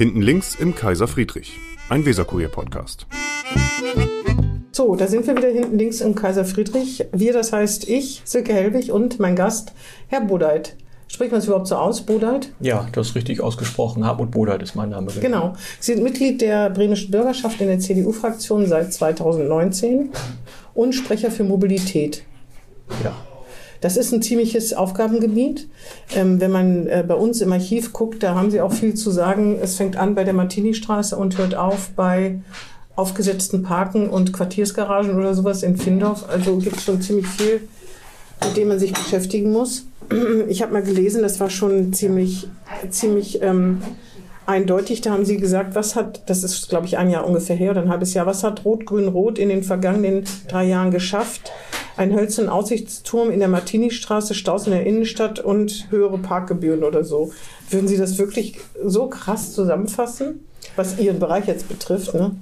Hinten links im Kaiser Friedrich, ein Weserkurier-Podcast. So, da sind wir wieder hinten links im Kaiser Friedrich. Wir, das heißt ich, Silke Helwig und mein Gast, Herr Bodeit. Spricht man es überhaupt so aus, Bodeit? Ja, das ist richtig ausgesprochen. Hartmut Bodeit ist mein Name. Genau. Sie sind Mitglied der bremischen Bürgerschaft in der CDU-Fraktion seit 2019 und Sprecher für Mobilität. Ja. Das ist ein ziemliches Aufgabengebiet. Ähm, wenn man äh, bei uns im Archiv guckt, da haben Sie auch viel zu sagen. Es fängt an bei der Martini-Straße und hört auf bei aufgesetzten Parken und Quartiersgaragen oder sowas in Findorf. Also gibt es schon ziemlich viel, mit dem man sich beschäftigen muss. Ich habe mal gelesen, das war schon ziemlich, ziemlich ähm, eindeutig. Da haben Sie gesagt, was hat, das ist glaube ich ein Jahr ungefähr her oder ein halbes Jahr, was hat Rot-Grün-Rot in den vergangenen drei Jahren geschafft? Ein hölzernen Aussichtsturm in der Martini-Straße, Staus in der Innenstadt und höhere Parkgebühren oder so. Würden Sie das wirklich so krass zusammenfassen, was Ihren Bereich jetzt betrifft? Ne?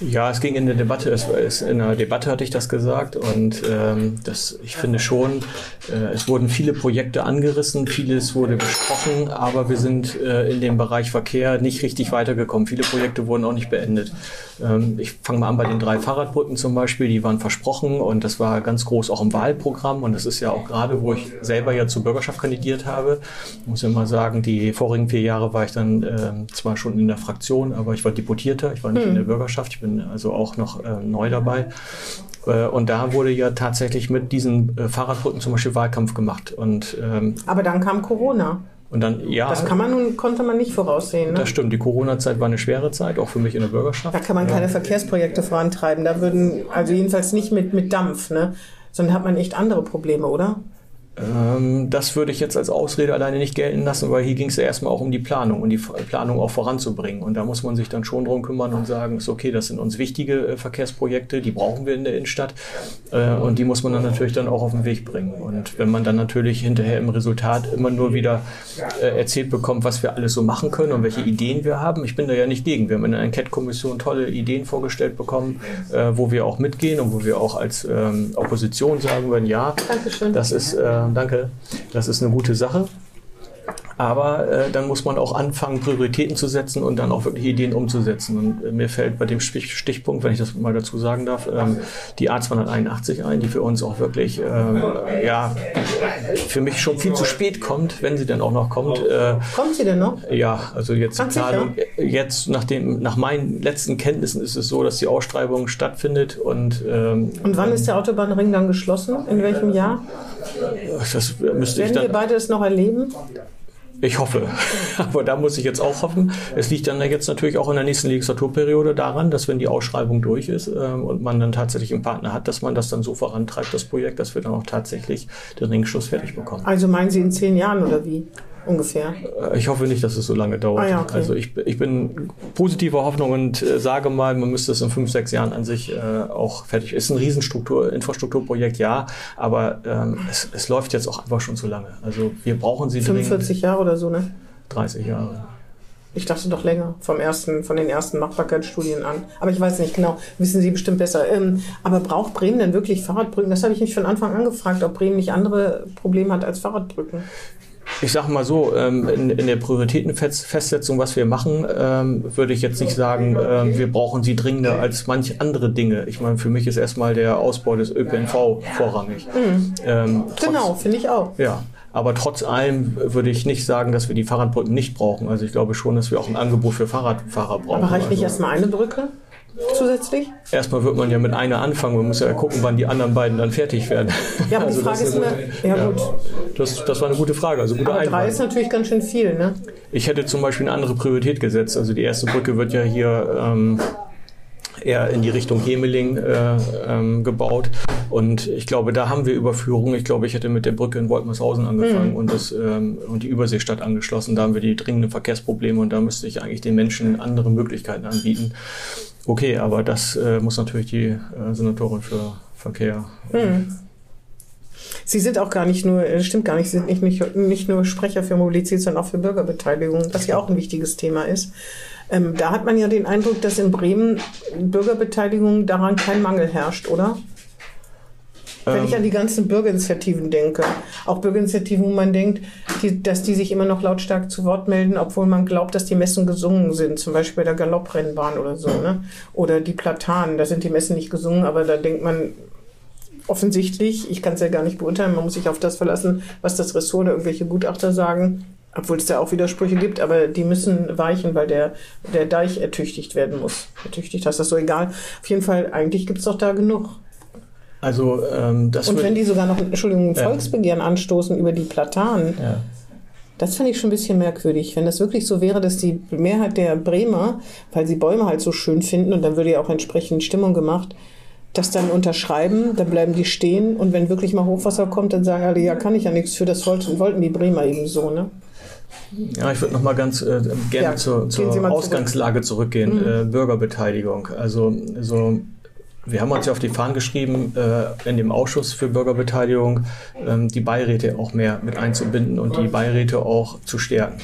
Ja, es ging in der Debatte, es, es, in der Debatte hatte ich das gesagt und ähm, das, ich finde schon, äh, es wurden viele Projekte angerissen, vieles wurde besprochen, aber wir sind äh, in dem Bereich Verkehr nicht richtig weitergekommen. Viele Projekte wurden auch nicht beendet. Ähm, ich fange mal an bei den drei Fahrradbrücken zum Beispiel, die waren versprochen und das war ganz groß auch im Wahlprogramm und das ist ja auch gerade, wo ich selber ja zur Bürgerschaft kandidiert habe, ich muss mal sagen, die vorigen vier Jahre war ich dann äh, zwar schon in der Fraktion, aber ich war Deputierter, ich war nicht mhm. in der Bürgerschaft, ich bin also auch noch äh, neu dabei. Äh, und da wurde ja tatsächlich mit diesen äh, Fahrradbrücken zum Beispiel Wahlkampf gemacht. Und, ähm, Aber dann kam Corona. Und dann, ja. Das kann man nun, konnte man nicht voraussehen. Ne? Das stimmt. Die Corona-Zeit war eine schwere Zeit, auch für mich in der Bürgerschaft. Da kann man keine ja. Verkehrsprojekte vorantreiben. Da würden, also jedenfalls nicht mit, mit Dampf, ne? Sondern hat man echt andere Probleme, oder? Ähm, das würde ich jetzt als Ausrede alleine nicht gelten lassen, weil hier ging es ja erstmal auch um die Planung und die Planung auch voranzubringen. Und da muss man sich dann schon drum kümmern und sagen, ist okay, das sind uns wichtige äh, Verkehrsprojekte, die brauchen wir in der Innenstadt äh, und die muss man dann natürlich dann auch auf den Weg bringen. Und wenn man dann natürlich hinterher im Resultat immer nur wieder äh, erzählt bekommt, was wir alles so machen können und welche Ideen wir haben, ich bin da ja nicht gegen. Wir haben in der Enquete-Kommission tolle Ideen vorgestellt bekommen, wo wir auch mitgehen und wo wir auch als ähm, Opposition sagen würden, ja, Dankeschön. das ist danke. Das ist eine gute Sache. Aber äh, dann muss man auch anfangen, Prioritäten zu setzen und dann auch wirklich Ideen umzusetzen. Und äh, mir fällt bei dem Stichpunkt, wenn ich das mal dazu sagen darf, ähm, die A281 ein, die für uns auch wirklich, ähm, ja, für mich schon viel zu spät kommt, wenn sie dann auch noch kommt. Äh, kommt sie denn noch? Ja, also jetzt die Planung, jetzt nach, dem, nach meinen letzten Kenntnissen ist es so, dass die Ausschreibung stattfindet. Und, ähm, und wann ist der Autobahnring dann geschlossen? In welchem Jahr? Das müsste Werden ich dann, wir beide es noch erleben? Ich hoffe. Aber da muss ich jetzt auch hoffen. Es liegt dann jetzt natürlich auch in der nächsten Legislaturperiode daran, dass wenn die Ausschreibung durch ist äh, und man dann tatsächlich einen Partner hat, dass man das dann so vorantreibt, das Projekt, dass wir dann auch tatsächlich den Ringschluss fertig bekommen. Also meinen Sie in zehn Jahren oder wie? Ungefähr? Äh, ich hoffe nicht, dass es so lange dauert. Ah, ja, okay. Also ich, ich bin positiver Hoffnung und äh, sage mal, man müsste es in fünf, sechs Jahren an sich äh, auch fertig. Ist ein Riesenstruktur, Infrastrukturprojekt, ja, aber ähm, es, es läuft jetzt auch einfach schon zu lange. Also wir brauchen sie 45 dringend. Jahre oder so, ne? 30 Jahre. Ich dachte doch länger, vom ersten, von den ersten Machbarkeitsstudien an. Aber ich weiß nicht genau, wissen Sie bestimmt besser. Ähm, aber braucht Bremen denn wirklich Fahrradbrücken? Das habe ich mich von Anfang an gefragt, ob Bremen nicht andere Probleme hat als Fahrradbrücken ich sage mal so, ähm, in, in, der Prioritätenfestsetzung, was wir machen, ähm, würde ich jetzt nicht sagen, äh, wir brauchen sie dringender als manche andere Dinge. Ich meine, für mich ist erstmal der Ausbau des ÖPNV vorrangig. Mhm. Ähm, trotz, genau, finde ich auch. Ja. Aber trotz allem würde ich nicht sagen, dass wir die Fahrradbrücken nicht brauchen. Also ich glaube schon, dass wir auch ein Angebot für Fahrradfahrer brauchen. Aber reicht nicht also, erstmal eine Brücke? Zusätzlich? Erstmal wird man ja mit einer anfangen. Man muss ja gucken, wann die anderen beiden dann fertig werden. Ja, aber also die Frage ist immer, ja, gut. Das, das war eine gute Frage. Also aber drei ist natürlich ganz schön viel, ne? Ich hätte zum Beispiel eine andere Priorität gesetzt. Also die erste Brücke wird ja hier ähm, eher in die Richtung Hemeling äh, ähm, gebaut. Und ich glaube, da haben wir Überführung. Ich glaube, ich hätte mit der Brücke in Woltmershausen angefangen mhm. und, das, ähm, und die Überseestadt angeschlossen. Da haben wir die dringenden Verkehrsprobleme und da müsste ich eigentlich den Menschen andere Möglichkeiten anbieten. Okay, aber das äh, muss natürlich die äh, Senatorin für Verkehr. Hm. Sie sind auch gar nicht nur, das stimmt gar nicht, Sie sind nicht, nicht, nicht nur Sprecher für Mobilität, sondern auch für Bürgerbeteiligung, was ja auch ein wichtiges Thema ist. Ähm, da hat man ja den Eindruck, dass in Bremen Bürgerbeteiligung daran kein Mangel herrscht, oder? Wenn Ähm, ich an die ganzen Bürgerinitiativen denke, auch Bürgerinitiativen, wo man denkt, die, dass die sich immer noch lautstark zu Wort melden, obwohl man glaubt, dass die Messen gesungen sind, zum Beispiel bei der Galopprennbahn oder so, ne? Oder die Platanen, da sind die Messen nicht gesungen, aber da denkt man offensichtlich, ich kann es ja gar nicht beurteilen, man muss sich auf das verlassen, was das Ressort oder irgendwelche Gutachter sagen, obwohl es da auch Widersprüche gibt, aber die müssen weichen, weil der, der Deich ertüchtigt werden muss. Ertüchtigt hast das so egal. Auf jeden Fall, eigentlich gibt es doch da genug. Also ähm, das Und wenn die sogar noch, Entschuldigung, ein Ja. Volksbegehren anstoßen über die Platanen, ja. das finde ich schon ein bisschen merkwürdig. Wenn das wirklich so wäre, dass die Mehrheit der Bremer, weil sie Bäume halt so schön finden und dann würde ja auch entsprechend Stimmung gemacht, das dann unterschreiben, dann bleiben die stehen und wenn wirklich mal Hochwasser kommt, dann sagen alle, ja, kann ich ja nichts für, das wollten, wollten die Bremer eben so, ne? Ja, ich würde noch mal ganz äh, gerne Ja, zur, zur mal zurück. Mhm. Ausgangslage zurückgehen. Äh, Bürgerbeteiligung. Also so, wir haben uns ja auf die Fahnen geschrieben, äh, in dem Ausschuss für Bürgerbeteiligung ähm, die Beiräte auch mehr mit einzubinden und die Beiräte auch zu stärken.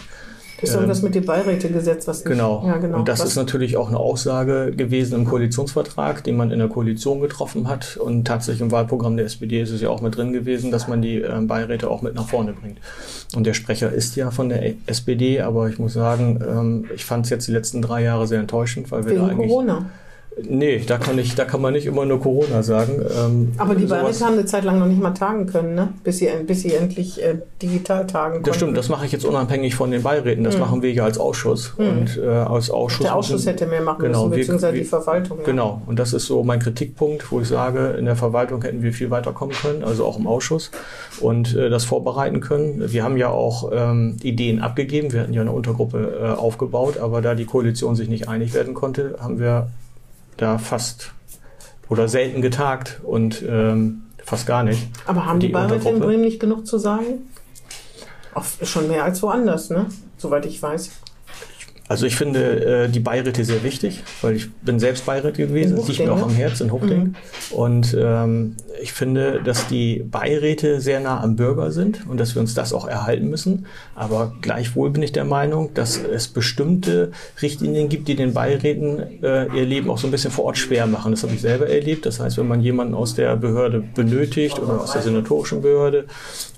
Das ist irgendwas mit dem Beirätegesetz, was Genau. Ja, genau. Und das was, ist natürlich auch eine Aussage gewesen im Koalitionsvertrag, den man in der Koalition getroffen hat. Und tatsächlich im Wahlprogramm der SPD ist es ja auch mit drin gewesen, dass man die ähm, Beiräte auch mit nach vorne bringt. Und der Sprecher ist ja von der SPD, aber ich muss sagen, ähm, ich fand es jetzt die letzten drei Jahre sehr enttäuschend, weil wir da wegen eigentlich. Corona. Nee, da kann, ich, da kann man nicht immer nur Corona sagen. Ähm, Aber die Beiräte haben eine Zeit lang noch nicht mal tagen können, ne? bis, sie, bis sie endlich äh, digital tagen konnten. Das stimmt, das mache ich jetzt unabhängig von den Beiräten. Das machen wir ja als Ausschuss. Und äh, als Ausschuss. Der Ausschuss müssen- hätte mehr machen Genau, müssen, beziehungsweise wir- die Verwaltung. Ja. Genau, und das ist so mein Kritikpunkt, wo ich sage, in der Verwaltung hätten wir viel weiterkommen können, also auch im Ausschuss und äh, das vorbereiten können. Wir haben ja auch ähm, Ideen abgegeben, wir hatten ja eine Untergruppe äh, aufgebaut, aber da die Koalition sich nicht einig werden konnte, haben wir da fast oder selten getagt und ähm, fast gar nicht. Aber haben die, Die Beiräte in? Bremen nicht genug zu sagen? Oft, schon mehr als woanders, ne? Soweit ich weiß. Also ich finde äh, die Beiräte sehr wichtig, weil ich bin selbst Beiräte gewesen, das liegt mir auch ne? am Herz in Huchting. Mhm. Und ähm, ich finde, dass die Beiräte sehr nah am Bürger sind und dass wir uns das auch erhalten müssen. Aber gleichwohl bin ich der Meinung, dass es bestimmte Richtlinien gibt, die den Beiräten äh, ihr Leben auch so ein bisschen vor Ort schwer machen. Das habe ich selber erlebt. Das heißt, wenn man jemanden aus der Behörde benötigt oder aus der senatorischen Behörde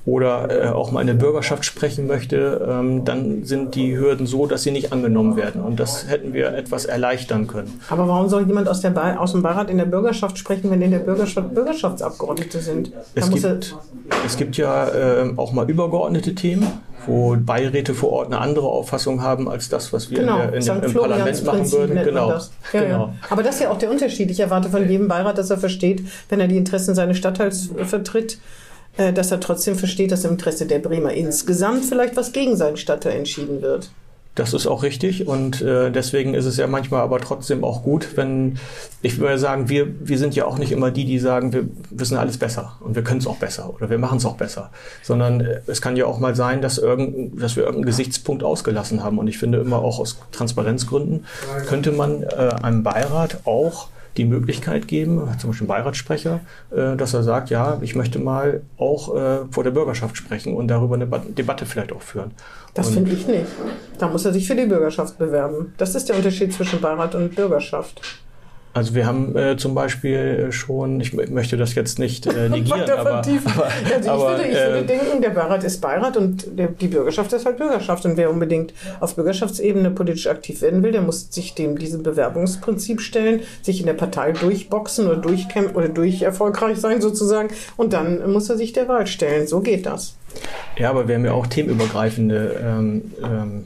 oder äh, auch mal in der Bürgerschaft sprechen möchte, ähm, dann sind die Hürden so, dass sie nicht angenommen werden. Und das hätten wir etwas erleichtern können. Aber warum soll jemand aus, Be aus dem Beirat in der Bürgerschaft sprechen, wenn in der Bürgerschaft Bürgerschaftsabgeordnete sind? Da Es er, gibt, es gibt ja ähm, auch mal übergeordnete Themen, wo Beiräte vor Ort eine andere Auffassung haben als das, was wir genau, in der, in im Parlament machen würden. Genau. das. Ja, genau. ja. Aber das ist ja auch der Unterschied. Ich erwarte von jedem Beirat, dass er versteht, wenn er die Interessen seines Stadtteils äh, vertritt, äh, dass er trotzdem versteht, dass im Interesse der Bremer insgesamt vielleicht was gegen seinen Stadtteil entschieden wird. Das ist auch richtig und äh, deswegen ist es ja manchmal aber trotzdem auch gut, wenn ich würde sagen, wir, wir sind ja auch nicht immer die, die sagen, wir wissen alles besser und wir können es auch besser oder wir machen es auch besser, sondern äh, es kann ja auch mal sein, dass, irgend, dass wir irgendeinen Gesichtspunkt ausgelassen haben und ich finde immer auch aus Transparenzgründen könnte man äh, einem Beirat auch die Möglichkeit geben, zum Beispiel einem Beiratssprecher, äh, dass er sagt, ja, ich möchte mal auch äh, vor der Bürgerschaft sprechen und darüber eine Ba- Debatte vielleicht auch führen. Das finde ich nicht. Da muss er sich für die Bürgerschaft bewerben. Das ist der Unterschied zwischen Beirat und Bürgerschaft. Also wir haben äh, zum Beispiel äh, schon, ich möchte das jetzt nicht äh, negieren, aber, aber, also ich, aber würde, ich würde äh, denken, der Beirat ist Beirat und der, die Bürgerschaft ist halt Bürgerschaft. Und wer unbedingt auf Bürgerschaftsebene politisch aktiv werden will, der muss sich dem diesem Bewerbungsprinzip stellen, sich in der Partei durchboxen oder durchkämpfen oder durch erfolgreich sein sozusagen. Und dann muss er sich der Wahl stellen. So geht das. ja, aber wir haben ja auch themenübergreifende ähm, ähm,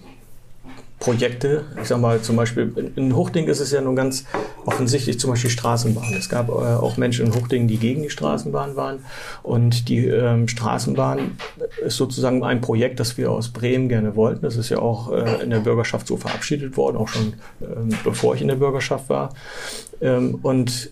Projekte. Ich sag mal zum Beispiel, in- in Huchting ist es ja nun ganz offensichtlich zum Beispiel Straßenbahn. Es gab äh, auch Menschen in Huchting, die gegen die Straßenbahn waren. Und die ähm, Straßenbahn ist sozusagen ein Projekt, das wir aus Bremen gerne wollten. Das ist ja auch äh, in der Bürgerschaft so verabschiedet worden, auch schon ähm, bevor ich in der Bürgerschaft war. Ähm, und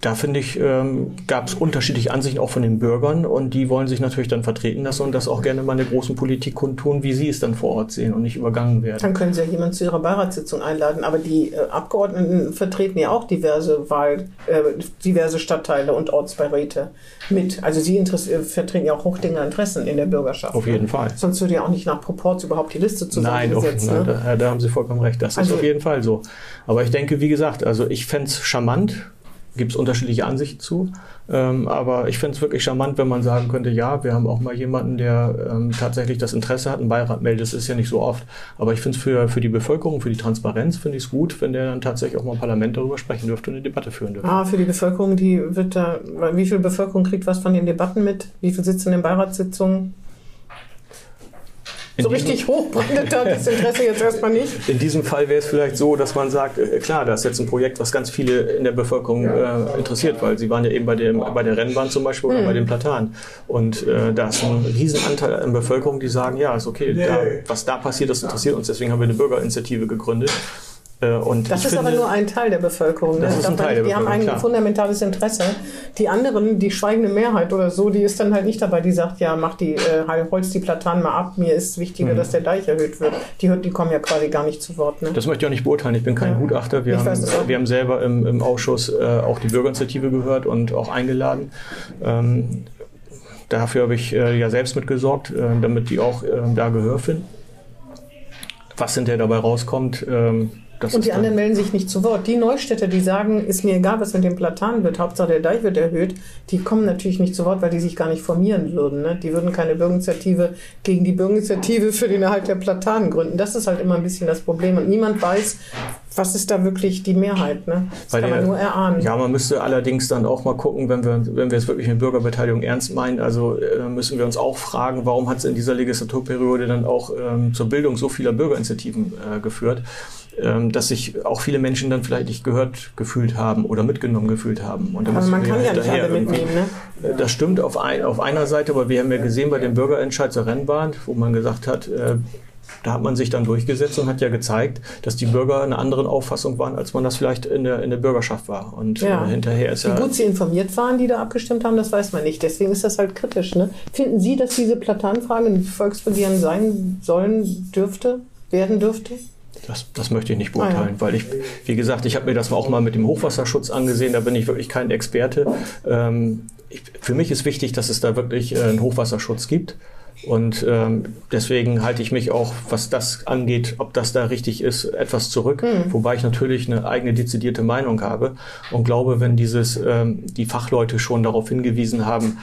da finde ich, ähm, gab es unterschiedliche Ansichten auch von den Bürgern und die wollen sich natürlich dann vertreten lassen und das auch gerne mal in der großen Politik kundtun, wie sie es dann vor Ort sehen und nicht übergangen werden. Dann können Sie ja jemanden zu Ihrer Beiratssitzung einladen. Aber die äh, Abgeordneten vertreten ja auch diverse Wahl, äh, diverse Stadtteile und Ortsbeiräte mit. Also Sie äh, vertreten ja auch Hochdinger Interessen in der Bürgerschaft. Auf ne? jeden Fall. Sonst würde ja auch nicht nach Proporz überhaupt die Liste Nein, auf, zusammengesetzt. nein ne? da, da haben Sie vollkommen recht. Das Also- ist auf jeden Fall so. Aber ich denke, wie gesagt, also ich fände es charmant, gibt es unterschiedliche Ansichten zu. Ähm, aber ich finde es wirklich charmant, wenn man sagen könnte, ja, wir haben auch mal jemanden, der ähm, tatsächlich das Interesse hat, einen Beirat meldet. Das ist ja nicht so oft. Aber ich finde es für, für die Bevölkerung, für die Transparenz, finde ich es gut, wenn der dann tatsächlich auch mal im Parlament darüber sprechen dürfte und eine Debatte führen dürfte. Ah, für die Bevölkerung, die wird da, wie viel Bevölkerung kriegt was von den Debatten mit? Wie viel sitzen in den Beiratssitzungen? So richtig hochbrandet hat das Interesse jetzt erstmal nicht. In diesem Fall wäre es vielleicht so, dass man sagt, äh, klar, das ist jetzt ein Projekt, was ganz viele in der Bevölkerung äh, interessiert, weil sie waren ja eben bei, dem, bei der Rennbahn zum Beispiel oder mhm. bei den Platanen. Und äh, da ist ein Riesenanteil an Bevölkerung, die sagen, ja, ist okay, da, was da passiert, das interessiert uns. Deswegen haben wir eine Bürgerinitiative gegründet. Äh, und das ist finde, aber nur ein Teil der Bevölkerung. Das ne? ist ein Teil die haben ein klar. fundamentales Interesse. Die anderen, die schweigende Mehrheit oder so, die ist dann halt nicht dabei, die sagt, ja, mach die, äh, holz die Platanen mal ab, mir ist wichtiger, mhm. dass der Deich erhöht wird. Die, die kommen ja quasi gar nicht zu Wort. Ne? Das möchte ich auch nicht beurteilen. Ich bin kein ja. Gutachter. Wir, haben, wir haben selber im, im Ausschuss äh, auch die Bürgerinitiative gehört und auch eingeladen. Ähm, dafür habe ich äh, ja selbst mitgesorgt, äh, damit die auch ähm, da Gehör finden. Was hinterher dabei rauskommt, ähm, das und die anderen melden sich nicht zu Wort. Die Neustädter, die sagen, ist mir egal, was mit dem Platan wird, Hauptsache der Deich wird erhöht, die kommen natürlich nicht zu Wort, weil die sich gar nicht formieren würden. Ne? Die würden keine Bürgerinitiative gegen die Bürgerinitiative für den Erhalt der Platanen gründen. Das ist halt immer ein bisschen das Problem. Und niemand weiß, was ist da wirklich die Mehrheit? Ne? Das Bei kann der, man nur erahnen. Ja, man müsste allerdings dann auch mal gucken, wenn wir, wenn wir jetzt wirklich eine Bürgerbeteiligung ernst meinen, also äh, müssen wir uns auch fragen, warum hat es in dieser Legislaturperiode dann auch ähm, zur Bildung so vieler Bürgerinitiativen äh, geführt? Ähm, dass sich auch viele Menschen dann vielleicht nicht gehört gefühlt haben oder mitgenommen gefühlt haben. Und aber man kann ja nicht alle mitnehmen, ne? Äh, das stimmt auf, ein, auf einer Seite, aber wir haben ja gesehen bei dem Bürgerentscheid zur Rennbahn, wo man gesagt hat, äh, da hat man sich dann durchgesetzt und hat ja gezeigt, dass die Bürger eine andere Auffassung waren, als man das vielleicht in der, in der Bürgerschaft war. Und ja. äh, hinterher ist Wie ja. Wie gut sie informiert waren, die da abgestimmt haben, das weiß man nicht. Deswegen ist das halt kritisch. Ne? Finden Sie, dass diese Platanfrage ein Volksbegehren sein sollen dürfte, werden dürfte? Das, das möchte ich nicht beurteilen, ah, ja. weil ich, wie gesagt, ich habe mir das auch mal mit dem Hochwasserschutz angesehen, da bin ich wirklich kein Experte. Ähm, ich, für mich ist wichtig, dass es da wirklich äh, einen Hochwasserschutz gibt. Und ähm, deswegen halte ich mich auch, was das angeht, ob das da richtig ist, etwas zurück. Mhm. Wobei ich natürlich eine eigene dezidierte Meinung habe und glaube, wenn dieses ähm, die Fachleute schon darauf hingewiesen haben,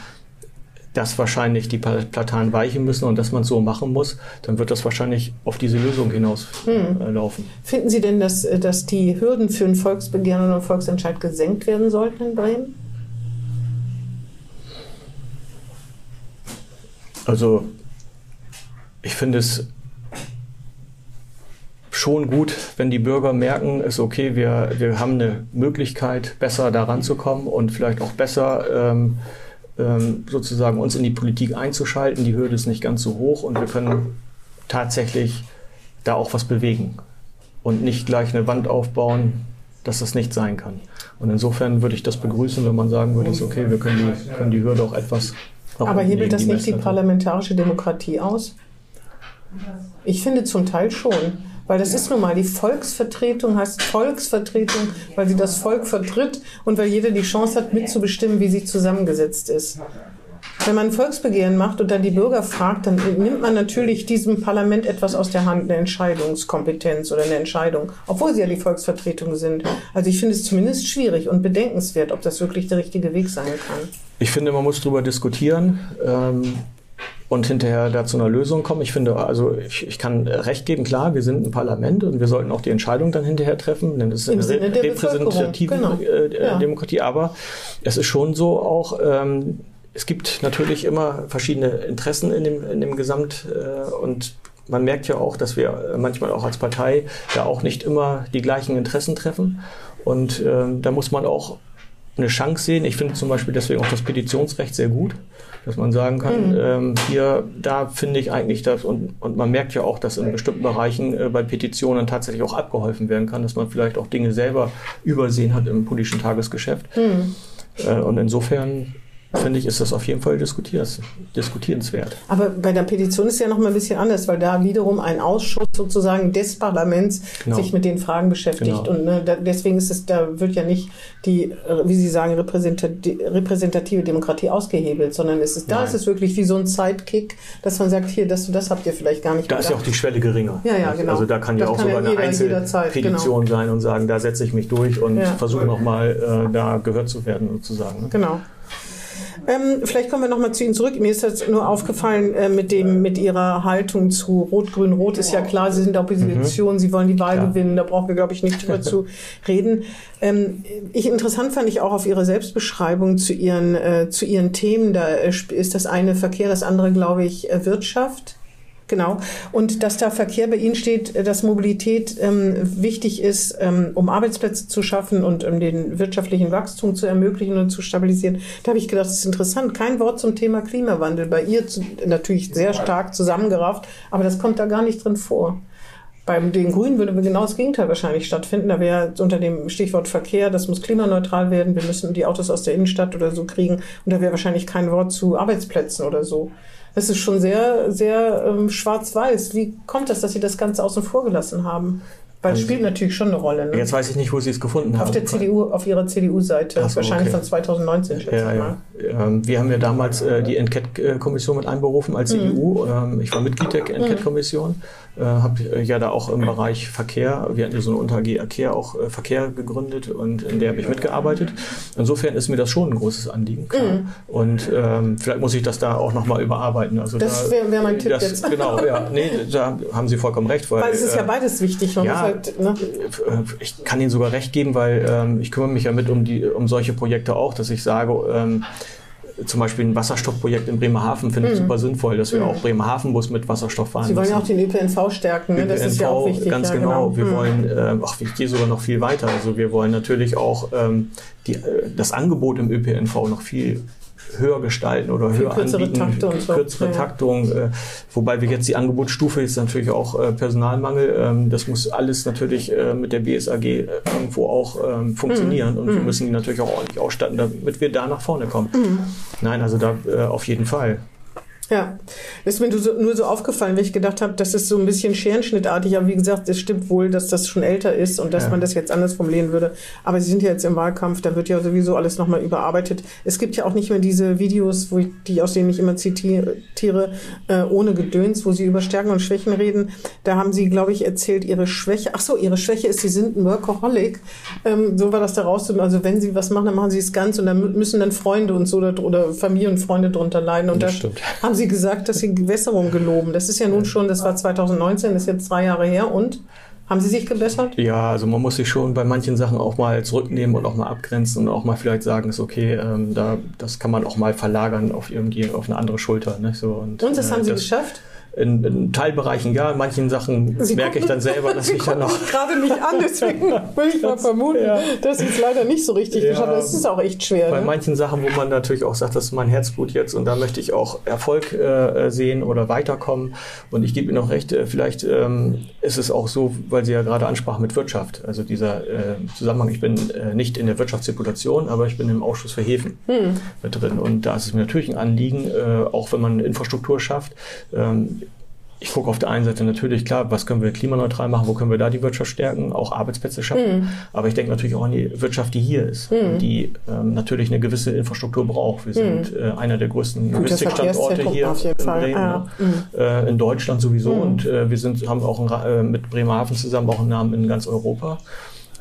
dass wahrscheinlich die Platanen weichen müssen und dass man es so machen muss, dann wird das wahrscheinlich auf diese Lösung hinauslaufen. Hm. Äh, Finden Sie denn, dass, äh, dass die Hürden für ein Volksbegehren oder einen Volksentscheid gesenkt werden sollten in Bremen? Also ich finde es schon gut, wenn die Bürger merken, ist okay, wir, wir haben eine Möglichkeit, besser daran zu kommen und vielleicht auch besser ähm, sozusagen uns in die Politik einzuschalten. Die Hürde ist nicht ganz so hoch und wir können tatsächlich da auch was bewegen und nicht gleich eine Wand aufbauen, dass das nicht sein kann. Und insofern würde ich das begrüßen, wenn man sagen würde, ist okay, wir können die, können die Hürde auch etwas. Aber hebelt das nicht die parlamentarische Demokratie aus? Ich finde zum Teil schon. Weil das ist nun mal, die Volksvertretung heißt Volksvertretung, weil sie das Volk vertritt und weil jeder die Chance hat, mitzubestimmen, wie sie zusammengesetzt ist. Wenn man ein Volksbegehren macht und dann die Bürger fragt, dann nimmt man natürlich diesem Parlament etwas aus der Hand, eine Entscheidungskompetenz oder eine Entscheidung, obwohl sie ja die Volksvertretung sind. Also ich finde es zumindest schwierig und bedenkenswert, ob das wirklich der richtige Weg sein kann. Ich finde, man muss darüber diskutieren. Ähm und hinterher da zu einer Lösung kommen. Ich finde, also ich, ich, kann recht geben, klar, wir sind ein Parlament und wir sollten auch die Entscheidung dann hinterher treffen, denn das ist Im eine Re repräsentative genau. äh, ja. Demokratie. Aber es ist schon so auch, ähm, es gibt natürlich immer verschiedene Interessen in dem, in dem Gesamt äh, und man merkt ja auch, dass wir manchmal auch als Partei da auch nicht immer die gleichen Interessen treffen. Und ähm, da muss man auch eine Chance sehen. Ich finde zum Beispiel deswegen auch das Petitionsrecht sehr gut dass man sagen kann, mhm. ähm, hier, da finde ich eigentlich das und, und man merkt ja auch, dass in bestimmten Bereichen äh, bei Petitionen tatsächlich auch abgeholfen werden kann, dass man vielleicht auch Dinge selber übersehen hat im politischen Tagesgeschäft. Mhm. Äh, und insofern finde ich, ist das auf jeden Fall diskutierenswert. Aber bei der Petition ist es ja noch mal ein bisschen anders, weil da wiederum ein Ausschuss sozusagen des Parlaments genau. sich mit den Fragen beschäftigt. Genau. Und ne, da, deswegen ist es, da wird ja nicht die, wie Sie sagen, repräsentative Demokratie ausgehebelt, sondern es ist, da Nein. ist es wirklich wie so ein Sidekick, dass man sagt, hier, das, das habt ihr vielleicht gar nicht Da ist ja auch die Schwelle geringer. Ja, ja, genau. Also da kann ja auch sogar eine Einzelpetition genau. sein und sagen, da setze ich mich durch und ja. versuche nochmal äh, da gehört zu werden sozusagen. Ne? Genau. Ähm, vielleicht kommen wir nochmal zu Ihnen zurück. Mir ist das nur aufgefallen äh, mit, dem, mit Ihrer Haltung zu Rot-Grün-Rot. Ist ja klar, Sie sind Opposition, mhm. Sie wollen die Wahl ja. gewinnen. Da brauchen wir, glaube ich, nicht drüber zu reden. Ähm, ich, interessant fand ich auch auf Ihre Selbstbeschreibung zu Ihren, äh, zu Ihren Themen. Da äh, ist das eine Verkehr, das andere, glaube ich, äh, Wirtschaft. Genau. Und dass da Verkehr bei Ihnen steht, äh, dass Mobilität ähm, wichtig ist, ähm, um Arbeitsplätze zu schaffen und um den wirtschaftlichen Wachstum zu ermöglichen und zu stabilisieren. Da habe ich gedacht, das ist interessant. Kein Wort zum Thema Klimawandel. Bei ihr zu, natürlich sehr stark zusammengerafft, aber das kommt da gar nicht drin vor. Bei den Grünen würde genau das Gegenteil wahrscheinlich stattfinden. Da wäre unter dem Stichwort Verkehr, das muss klimaneutral werden, wir müssen die Autos aus der Innenstadt oder so kriegen. Und da wäre wahrscheinlich kein Wort zu Arbeitsplätzen oder so. Es ist schon sehr, sehr ähm, schwarz-weiß. Wie kommt das, dass Sie das Ganze außen vor gelassen haben? Weil es also, spielt natürlich schon eine Rolle. Ne? Jetzt weiß ich nicht, wo Sie es gefunden haben. Auf der CDU, auf Ihrer CDU-Seite. So, wahrscheinlich okay. von 2019, schätze ja, ich mal. Ja. Ähm, wir haben ja damals äh, die Enquete-Kommission mit einberufen als CDU. Mhm. Ähm, ich war Mitglied der Enquete-Kommission. Mhm äh, habe äh, ja da auch im Bereich Verkehr, wir hatten ja so eine Unter G Verkehr auch äh, Verkehr gegründet und in der habe ich mitgearbeitet. Insofern ist mir das schon ein großes Anliegen. Mhm. Und ähm, vielleicht muss ich das da auch nochmal überarbeiten. Also das da, wäre wär mein Tipp das, jetzt. Genau, ja, nee, da haben Sie vollkommen recht. Weil, weil es ist ja äh, beides wichtig. Ja, halt, ne? ich kann Ihnen sogar recht geben, weil ähm, ich kümmere mich ja mit um die um solche Projekte auch, dass ich sage, ähm, zum Beispiel ein Wasserstoffprojekt in Bremerhaven finde ich mhm. super sinnvoll, dass wir mhm. auch Bremerhaven muss mit Wasserstoff fahren. Sie wollen ja auch den ÖPNV stärken, ne? das ist ja auch wichtig. Ganz ja, genau. genau. Wir mhm. wollen, äh, ach, ich gehe sogar noch viel weiter. Also wir wollen natürlich auch ähm, die, äh, das Angebot im ÖPNV noch viel höher gestalten oder höher kürzere anbieten, Takte und so. kürzere ja. Taktung, äh, wobei wir jetzt die Angebotsstufe ist natürlich auch äh, Personalmangel. Ähm, das muss alles natürlich äh, mit der BSAG äh, irgendwo auch ähm, funktionieren mhm. und mhm. wir müssen die natürlich auch ordentlich ausstatten, damit wir da nach vorne kommen. Mhm. Nein, also da äh, auf jeden Fall. Ja, das ist mir nur so aufgefallen, weil ich gedacht habe, das ist so ein bisschen scherenschnittartig. Aber wie gesagt, es stimmt wohl, dass das schon älter ist und dass ja. man das jetzt anders formulieren würde. Aber Sie sind ja jetzt im Wahlkampf, da wird ja sowieso alles nochmal überarbeitet. Es gibt ja auch nicht mehr diese Videos, wo ich, die aus denen ich immer zitiere, äh, ohne Gedöns, wo Sie über Stärken und Schwächen reden. Da haben Sie, glaube ich, erzählt, Ihre Schwäche. Ach so, Ihre Schwäche ist, Sie sind ein Workaholic. Ähm, so war das da raus. Also wenn Sie was machen, dann machen Sie es ganz und dann müssen dann Freunde und so oder Familie und Freunde drunter leiden. Und das da stimmt. haben Sie Sie gesagt, dass Sie Gewässerung geloben. Das ist ja nun schon, das war 2019, das ist jetzt drei Jahre her und haben Sie sich gebessert? Ja, also man muss sich schon bei manchen Sachen auch mal zurücknehmen und auch mal abgrenzen und auch mal vielleicht sagen, ist okay, ähm, da, das kann man auch mal verlagern auf irgendwie auf eine andere Schulter. Ne? So, und, und das äh, haben Sie das, geschafft? In, in Teilbereichen ja, in manchen Sachen Sie merke ich dann selber, dass ich dann noch. gerade nicht an, deswegen würde ich mal vermuten, ja. dass Sie es leider nicht so richtig ja, geschafft haben. Das ist auch echt schwer. Bei ne? manchen Sachen, wo man natürlich auch sagt, das ist mein Herzblut jetzt und da möchte ich auch Erfolg äh, sehen oder weiterkommen. Und ich gebe Ihnen auch recht, äh, vielleicht ähm, ist es auch so, weil Sie ja gerade ansprachen mit Wirtschaft, also dieser äh, Zusammenhang, ich bin äh, nicht in der Wirtschaftsreputation, aber ich bin im Ausschuss für Häfen hm. mit drin. Und da ist es mir natürlich ein Anliegen, äh, auch wenn man Infrastruktur schafft, ähm, ich gucke auf der einen Seite natürlich klar, was können wir klimaneutral machen, wo können wir da die Wirtschaft stärken, auch Arbeitsplätze schaffen. Mhm. Aber ich denke natürlich auch an die Wirtschaft, die hier ist, mhm. die ähm, natürlich eine gewisse Infrastruktur braucht. Wir sind mhm. äh, einer der größten Logistikstandorte hier in, Bremen, ah, äh, in Deutschland sowieso und äh, wir sind, haben auch ein, äh, mit Bremerhaven zusammen auch einen Namen in ganz Europa.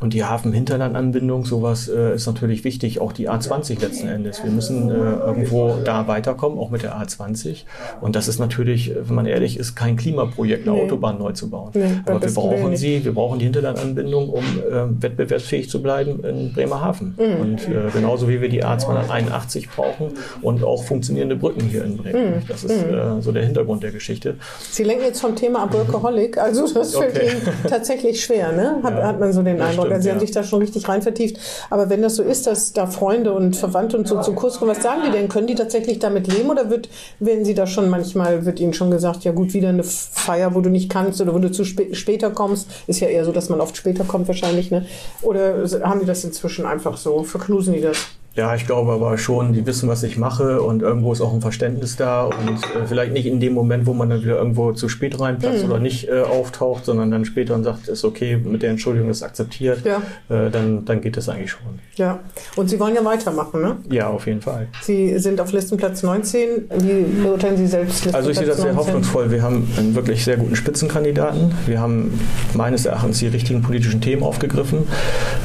Und die Hafen-Hinterland-Anbindung, sowas äh, ist natürlich wichtig, auch die A20 letzten Endes. Wir müssen äh, irgendwo da weiterkommen, auch mit der A20. Und das ist natürlich, wenn man ehrlich ist, kein Klimaprojekt, eine nee. Autobahn neu zu bauen. Nee, Aber wir brauchen sie, wir brauchen die Hinterland-Anbindung, um äh, wettbewerbsfähig zu bleiben in Bremerhaven. Mhm. Und äh, genauso wie wir die A281 brauchen und auch funktionierende Brücken hier in Bremen. Mhm. Das ist mhm. äh, so der Hintergrund der Geschichte. Sie lenken jetzt vom Thema Workaholic, also das fällt okay. Ihnen tatsächlich schwer, ne? Hat, ja, hat man so den Eindruck also sie ja. haben sich da schon richtig rein vertieft. Aber wenn das so ist, dass da Freunde und Verwandte und so zu Kurs kommen, was sagen die denn? Können die tatsächlich damit leben oder wird, werden sie da schon manchmal, wird ihnen schon gesagt, ja gut, wieder eine Feier, wo du nicht kannst oder wo du zu spä später kommst? Ist ja eher so, dass man oft später kommt wahrscheinlich, ne? Oder haben die das inzwischen einfach so? Verknusen die das? Ja, ich glaube aber schon, die wissen, was ich mache und irgendwo ist auch ein Verständnis da und äh, vielleicht nicht in dem Moment, wo man dann wieder irgendwo zu spät reinplatzt mhm. oder nicht äh, auftaucht, sondern dann später und sagt, ist okay, mit der Entschuldigung ist akzeptiert, ja. äh, dann, dann geht das eigentlich schon. Ja, und Sie wollen ja weitermachen, ne? Ja, auf jeden Fall. Sie sind auf Listenplatz 19. Wie beurteilen Sie selbst Listenplatz Also ich sehe das sehr 19? hoffnungsvoll. Wir haben einen wirklich sehr guten Spitzenkandidaten. Wir haben meines Erachtens die richtigen politischen Themen aufgegriffen.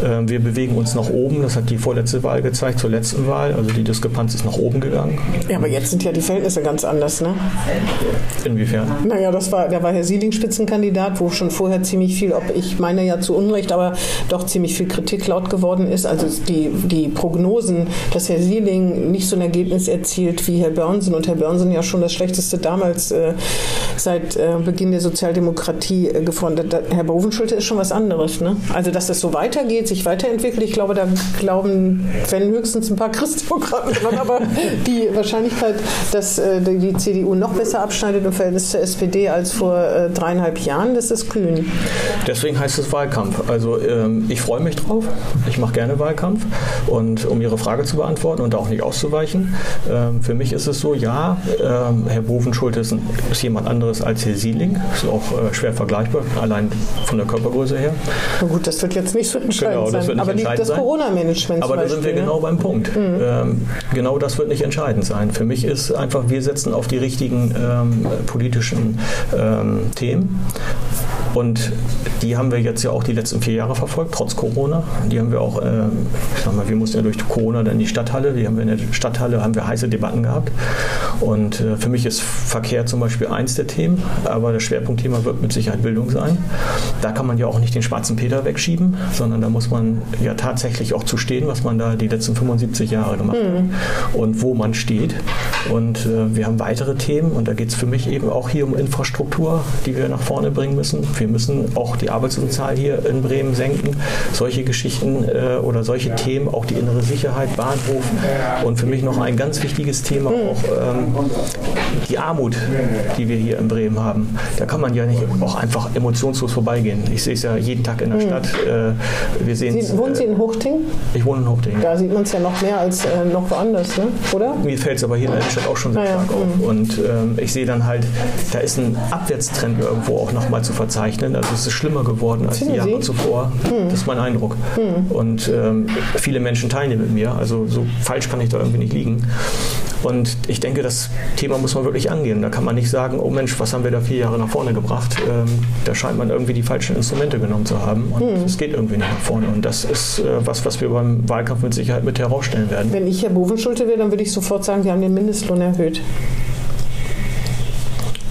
Ähm, wir bewegen uns nach oben, das hat die vorletzte Wahl gezeigt Vergleich zur letzten Wahl. Also die Diskrepanz ist nach oben gegangen. Ja, aber jetzt sind ja die Verhältnisse ganz anders, ne? Inwiefern? Naja, das war, da war Herr Sieling Spitzenkandidat, wo schon vorher ziemlich viel, ob ich meine ja zu Unrecht, aber doch ziemlich viel Kritik laut geworden ist. Also die, die Prognosen, dass Herr Sieling nicht so ein Ergebnis erzielt wie Herr Börnsen und Herr Börnsen ja schon das Schlechteste damals äh, seit äh, Beginn der Sozialdemokratie äh, gefordert. Herr Bovenschulte ist schon was anderes, ne? Also dass das so weitergeht, sich weiterentwickelt, ich glaube, da glauben, wenn höchstens höchstens ein paar Christdemokraten dran, aber die Wahrscheinlichkeit, dass äh, die CDU noch besser abschneidet im Verhältnis zur SPD als vor äh, dreieinhalb Jahren, das ist kühn. Deswegen heißt es Wahlkampf. Also ähm, ich freue mich drauf. Ich mache gerne Wahlkampf. Und um Ihre Frage zu beantworten und auch nicht auszuweichen, ähm, für mich ist es so, ja, ähm, Herr Bovenschulte ist, ist, jemand anderes als Herr Sieling. Ist auch äh, schwer vergleichbar, allein von der Körpergröße her. Na gut, das wird jetzt nicht so entscheidend genau, sein. Aber liegt das Corona-Management Aber da sind wir genau beim Punkt. Mhm. Ähm, genau das wird nicht entscheidend sein. Für mich ist einfach, wir setzen auf die richtigen ähm, politischen ähm, Themen. Und die haben wir jetzt ja auch die letzten vier Jahre verfolgt, trotz Corona. Die haben wir auch, äh, ich sag mal, wir mussten ja durch Corona dann in die Stadthalle. Die haben wir in der Stadthalle haben wir heiße Debatten gehabt. Und äh, für mich ist Verkehr zum Beispiel eins der Themen, aber das Schwerpunktthema wird mit Sicherheit Bildung sein. Da kann man ja auch nicht den schwarzen Peter wegschieben, sondern da muss man ja tatsächlich auch zu stehen, was man da die letzten 75 Jahre gemacht mhm. hat und wo man steht. Und äh, wir haben weitere Themen und da geht es für mich eben auch hier um Infrastruktur, die wir nach vorne bringen müssen. Wir wir müssen auch die Arbeitslosenzahl hier in Bremen senken. Solche Geschichten äh, oder solche Themen, auch die innere Sicherheit, Bahnhof und für mich noch ein ganz wichtiges Thema auch ähm, die Armut, die wir hier in Bremen haben. Da kann man ja nicht auch einfach emotionslos vorbeigehen. Ich sehe es ja jeden Tag in der hm. Stadt. Äh, wir sehen Sie, wohnen Sie in Huchting? Ich wohne in Huchting. Da sieht man es ja noch mehr als äh, noch woanders, ne? oder? Mir fällt es aber hier in der Stadt auch schon sehr stark ja. auf. Hm. Und ähm, ich sehe dann halt, da ist ein Abwärtstrend irgendwo auch nochmal zu verzeichnen verzeichnen. Also es ist schlimmer geworden als die Jahre zuvor. Hm. Das ist mein Eindruck. Hm. Und ähm, viele Menschen teilen mit mir. Also so falsch kann ich da irgendwie nicht liegen. Und ich denke, das Thema muss man wirklich angehen. Da kann man nicht sagen, oh Mensch, was haben wir da vier Jahre nach vorne gebracht? Ähm, da scheint man irgendwie die falschen Instrumente genommen zu haben. Und hm. es geht irgendwie nicht nach vorne. Und das ist äh, was, was wir beim Wahlkampf mit Sicherheit mit herausstellen werden. Wenn ich Herr Bovenschulte wäre, dann würde ich sofort sagen, wir haben den Mindestlohn erhöht.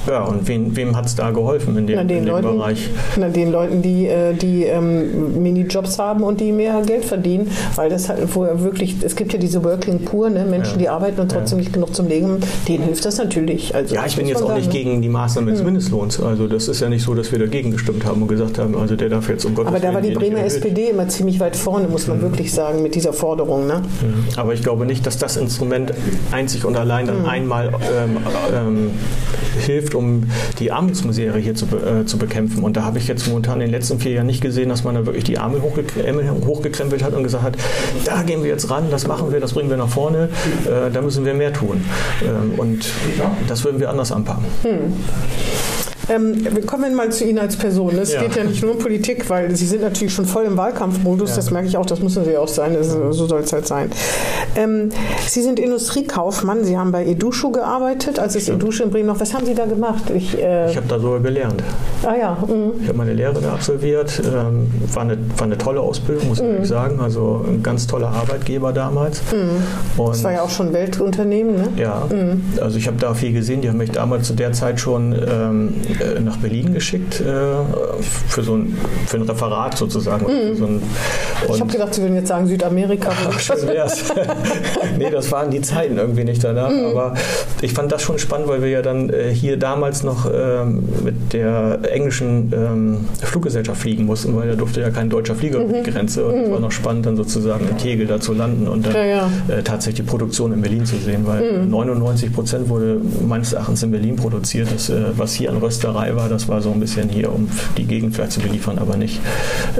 Ja, und wen, wem hat es da geholfen in dem, na, in dem Leuten, Bereich? Na, den Leuten, die, äh, die ähm, Minijobs haben und die mehr Geld verdienen, weil das halt vorher wirklich, es gibt ja diese Working Poor, ne? Menschen, ja. die arbeiten und trotzdem ja. nicht genug zum Leben, denen hilft das natürlich. Also, ja, ich bin jetzt auch sagen, nicht gegen die Maßnahmen des hm. Mindestlohns. Also das ist ja nicht so, dass wir dagegen gestimmt haben und gesagt haben, also der darf jetzt um Gottes Aber da war die Bremer SPD immer ziemlich weit vorne, muss man mhm. wirklich sagen, mit dieser Forderung. Ne? Mhm. Aber ich glaube nicht, dass das Instrument einzig und allein dann mhm. einmal ähm, ähm, hilft, um die Armutsmisere hier zu, äh, zu bekämpfen. Und da habe ich jetzt momentan in den letzten vier Jahren nicht gesehen, dass man da wirklich die Arme hochgekrempelt hat und gesagt hat, da gehen wir jetzt ran, das machen wir, das bringen wir nach vorne, äh, da müssen wir mehr tun. Ähm, und das würden wir anders anpacken. Hm. Ähm, wir kommen mal zu Ihnen als Person. Es ja. geht ja nicht nur um Politik, weil Sie sind natürlich schon voll im Wahlkampfmodus. Ja. Das merke ich auch, das müssen Sie auch sein. Das, so soll es halt sein. Ähm, Sie sind Industriekaufmann. Sie haben bei Eduschu gearbeitet, als es Eduschu in Bremen noch. Was haben Sie da gemacht? Ich, äh ich habe da sogar gelernt. Ah ja. Mhm. Ich habe meine Lehre da absolviert. Ähm, war, eine, war eine tolle Ausbildung, muss ich mhm. sagen. Also ein ganz toller Arbeitgeber damals. Mhm. Das war ja auch schon Weltunternehmen, ne? Ja. Mhm. Also ich habe da viel gesehen. Die haben mich damals zu der Zeit schon ähm, äh, nach Berlin geschickt äh, für so ein, für ein Referat sozusagen. Mhm. So ein, ich habe gedacht, Sie würden jetzt sagen Südamerika. Ach, schön wär's. nee, das waren die Zeiten irgendwie nicht danach. Mhm. Aber ich fand das schon spannend, weil wir ja dann äh, hier damals noch ähm, mit der englischen ähm, Fluggesellschaft fliegen mussten, weil da durfte ja kein deutscher Flieger mhm. über die Grenze. Und es mhm. war noch spannend, dann sozusagen in Tegel da zu landen und dann ja, ja. Äh, tatsächlich die Produktion in Berlin zu sehen, weil 99 mhm. Prozent wurde meines Erachtens in Berlin produziert, das, äh, was hier an Röst Juristerei war. Das war so ein bisschen hier, um die Gegend vielleicht zu beliefern, aber nicht,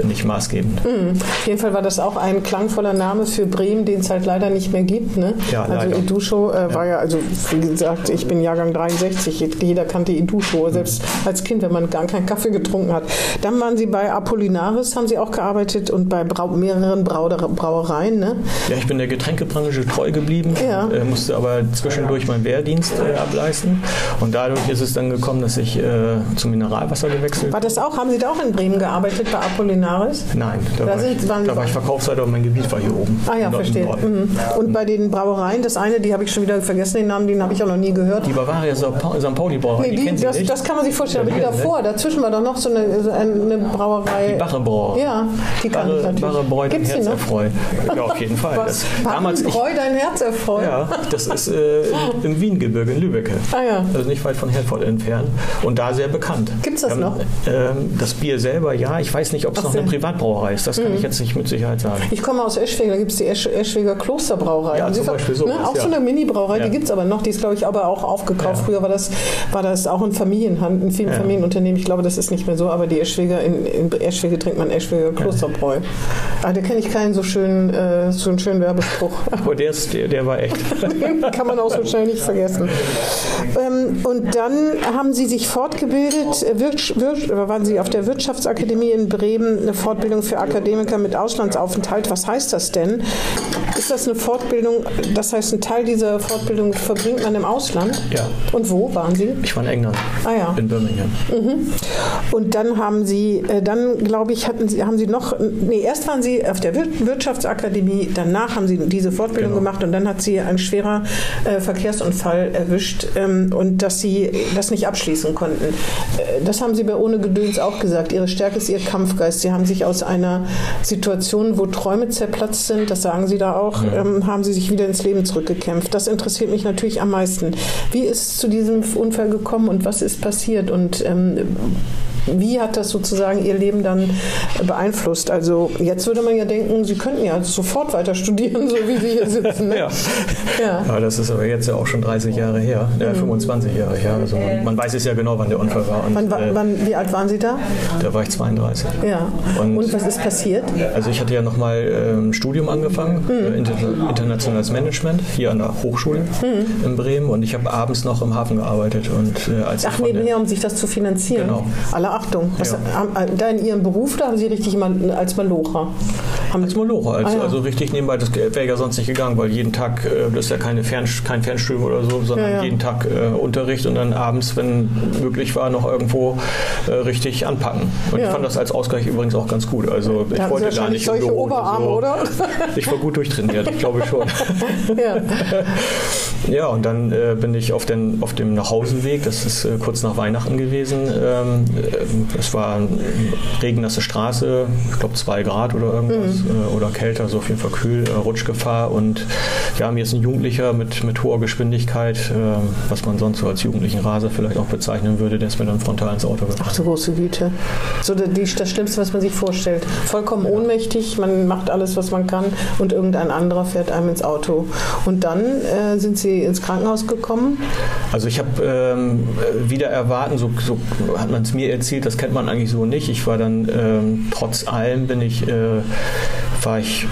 nicht maßgebend. Mhm. Auf jeden Fall war das auch ein klangvoller Name für Bremen, den es halt leider nicht mehr gibt. Ne? Ja, also leider. Idusho äh, war ja, also wie gesagt, ich bin Jahrgang 63, jeder kannte Idusho, selbst als Kind, wenn man gar keinen Kaffee getrunken hat. Dann waren Sie bei Apollinaris, haben Sie auch gearbeitet und bei Brau mehreren Brauereien. Ne? Ja, ich bin der Getränkebranche treu geblieben, Ja. äh, musste aber zwischendurch meinen Wehrdienst äh, ableisten. Und dadurch ist es dann gekommen, dass ich äh, zum Mineralwasser gewechselt War das auch, haben Sie da auch in Bremen gearbeitet bei Apollinaris? Nein, da, Da war, sind- ich, da war ich Verkaufsleiter und mein Gebiet war hier oben. Ah ja, verstehe. Mhm. Und bei den Brauereien, das eine, die habe ich schon wieder vergessen, den Namen, den habe ich auch noch nie gehört. Die Bavaria St. Pa- St. Pauli Brauerei, Nee, die, die, das, das kann man sich vorstellen, aber die Ja, ne? davor, dazwischen war doch noch so eine, eine Brauerei. Die Bache Brauerei. Ja, die kann ich Barre, natürlich. Barre Bräu, dein Herz. Ja, auf jeden Fall. Was? Damals, ich, Bräu dein Herz erfreut? ja, das ist äh, im, im Wiengebirge in Lübeck. Ah ja. Also nicht weit von Herford entfernt. Und da sehr bekannt. Gibt's das Wir haben, noch? Ähm, das Bier selber, ja. Ich weiß nicht, ob es noch eine sehr. Mhm. Privatbrauerei ist. Das kann ich jetzt nicht mit Sicherheit sagen. Ich komme aus Eschwege, da gibt es die Esch Eschweger Klosterbrauerei. Ja, zum Beispiel sowas, ne, Auch ja. so eine Mini-Brauerei, Ja. die gibt es aber noch. Die ist, glaube ich, aber auch aufgekauft. Ja. Früher war das, war das auch ein Familienhand, Fam- Ja. Familienunternehmen. Ich glaube, das ist nicht mehr so, aber die Eschweger, in, in Eschwege trinkt man Eschweger Klosterbräu. Ah, da kenne ich keinen so schönen, äh, so einen schönen Werbespruch. Aber der, ist, der, der war echt. Kann man auch so schnell nicht vergessen. Ähm, und dann haben Sie sich fortgebildet, äh, Wirtsch, waren Sie auf der Wirtschaftsakademie in Bremen, eine Fortbildung für Akademiker mit Auslandsaufenthalt. Was heißt das denn? Ist das eine Fortbildung, das heißt, ein Teil dieser Fortbildung verbringt man im Ausland? Ja. Und wo waren Sie? Ich war in England. Ah ja. In Birmingham. Und dann haben Sie, äh, dann glaube ich, hatten Sie, haben Sie noch, nee, erst waren Sie auf der Wir- Wirtschaftsakademie, danach haben Sie diese Fortbildung Genau. gemacht und dann hat Sie ein schwerer äh, Verkehrsunfall erwischt ähm, und dass Sie das nicht abschließen konnten. Äh, das haben Sie bei Ohne Gedöns auch gesagt. Ihre Stärke ist Ihr Kampfgeist. Sie haben sich aus einer Situation, wo Träume zerplatzt sind, das sagen Sie da auch, ähm, haben Sie sich wieder ins Leben zurückgekämpft. Das interessiert mich natürlich am meisten. Wie ist es zu diesem Unfall gekommen und was ist passiert? Und ähm, wie hat das sozusagen Ihr Leben dann beeinflusst? Also jetzt würde man ja denken, Sie könnten ja sofort weiter studieren, so wie Sie hier sitzen. Ne? Ja. Ja. Aber das ist aber jetzt ja auch schon 30 Jahre her, äh, 25 Jahre her. Also man, man weiß es ja genau, wann der Unfall war. Und, Mhm. Wann, wa- äh, wann, wie alt waren Sie da? da war ich 32. Ja. Und- Und, was ist passiert? Also ich hatte ja nochmal ein Studium angefangen, Mhm. äh, Inter internationales Management, hier an der Hochschule Mhm. in Bremen. Und ich habe abends noch im Hafen gearbeitet. Und, äh, als Ach, nebenher, um sich das zu finanzieren. Genau. Alle Achtung. Was, Ja. haben, da in Ihrem Beruf, da haben Sie richtig mal als Malocher. Haben Als Molocher, als, Ah, ja. also richtig nebenbei, das wäre ja sonst nicht gegangen, weil jeden Tag, äh, das ist ja keine Fern, kein Fernstudium oder so, sondern Ja, jeden Tag äh, Unterricht und dann abends, wenn möglich war, noch irgendwo äh, richtig anpacken. Und ich fand das als Ausgleich übrigens auch ganz gut. Also ich Da Sie wollte gar nicht im solche Büro Oberarme, so. oder? Ich war gut durchtrainiert, ich glaube schon. ja. Ja, und dann äh, bin ich auf, den, auf dem Nachhausenweg, das ist äh, kurz nach Weihnachten gewesen. Ähm, äh, es war eine regennasse Straße, ich glaube zwei Grad oder irgendwas, äh, oder kälter, so auf jeden Fall kühl, äh, Rutschgefahr. Und ja, mir ist ein Jugendlicher mit, mit hoher Geschwindigkeit, äh, was man sonst so als jugendlichen Raser vielleicht auch bezeichnen würde, der ist mir dann frontal ins Auto gefahren. Ach du große Güte. So die, das Schlimmste, was man sich vorstellt. Vollkommen ohnmächtig, man macht alles, was man kann und irgendein anderer fährt einem ins Auto. Und dann äh, sind Sie ins Krankenhaus gekommen. Also ich habe ähm, wieder erwarten, so, so hat man es mir erzählt, das kennt man eigentlich so nicht. Ich war dann ähm, trotz allem bin ich, äh, war ich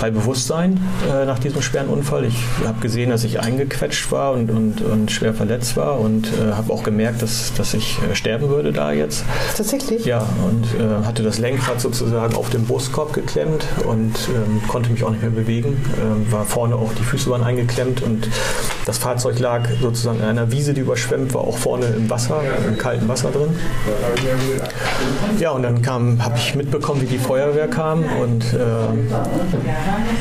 bei Bewusstsein äh, nach diesem schweren Unfall. Ich habe gesehen, dass ich eingequetscht war und, und, und schwer verletzt war und äh, habe auch gemerkt, dass, dass ich äh, sterben würde da jetzt. Tatsächlich? Ja, und äh, hatte das Lenkrad sozusagen auf den Brustkorb geklemmt und ähm, konnte mich auch nicht mehr bewegen. Ähm, war vorne auch, die Füße waren eingeklemmt und das Fahrzeug lag sozusagen in einer Wiese, die überschwemmt war, auch vorne im Wasser, im kalten Wasser drin. Ja, und dann kam, habe ich mitbekommen, wie die Feuerwehr kam und, äh,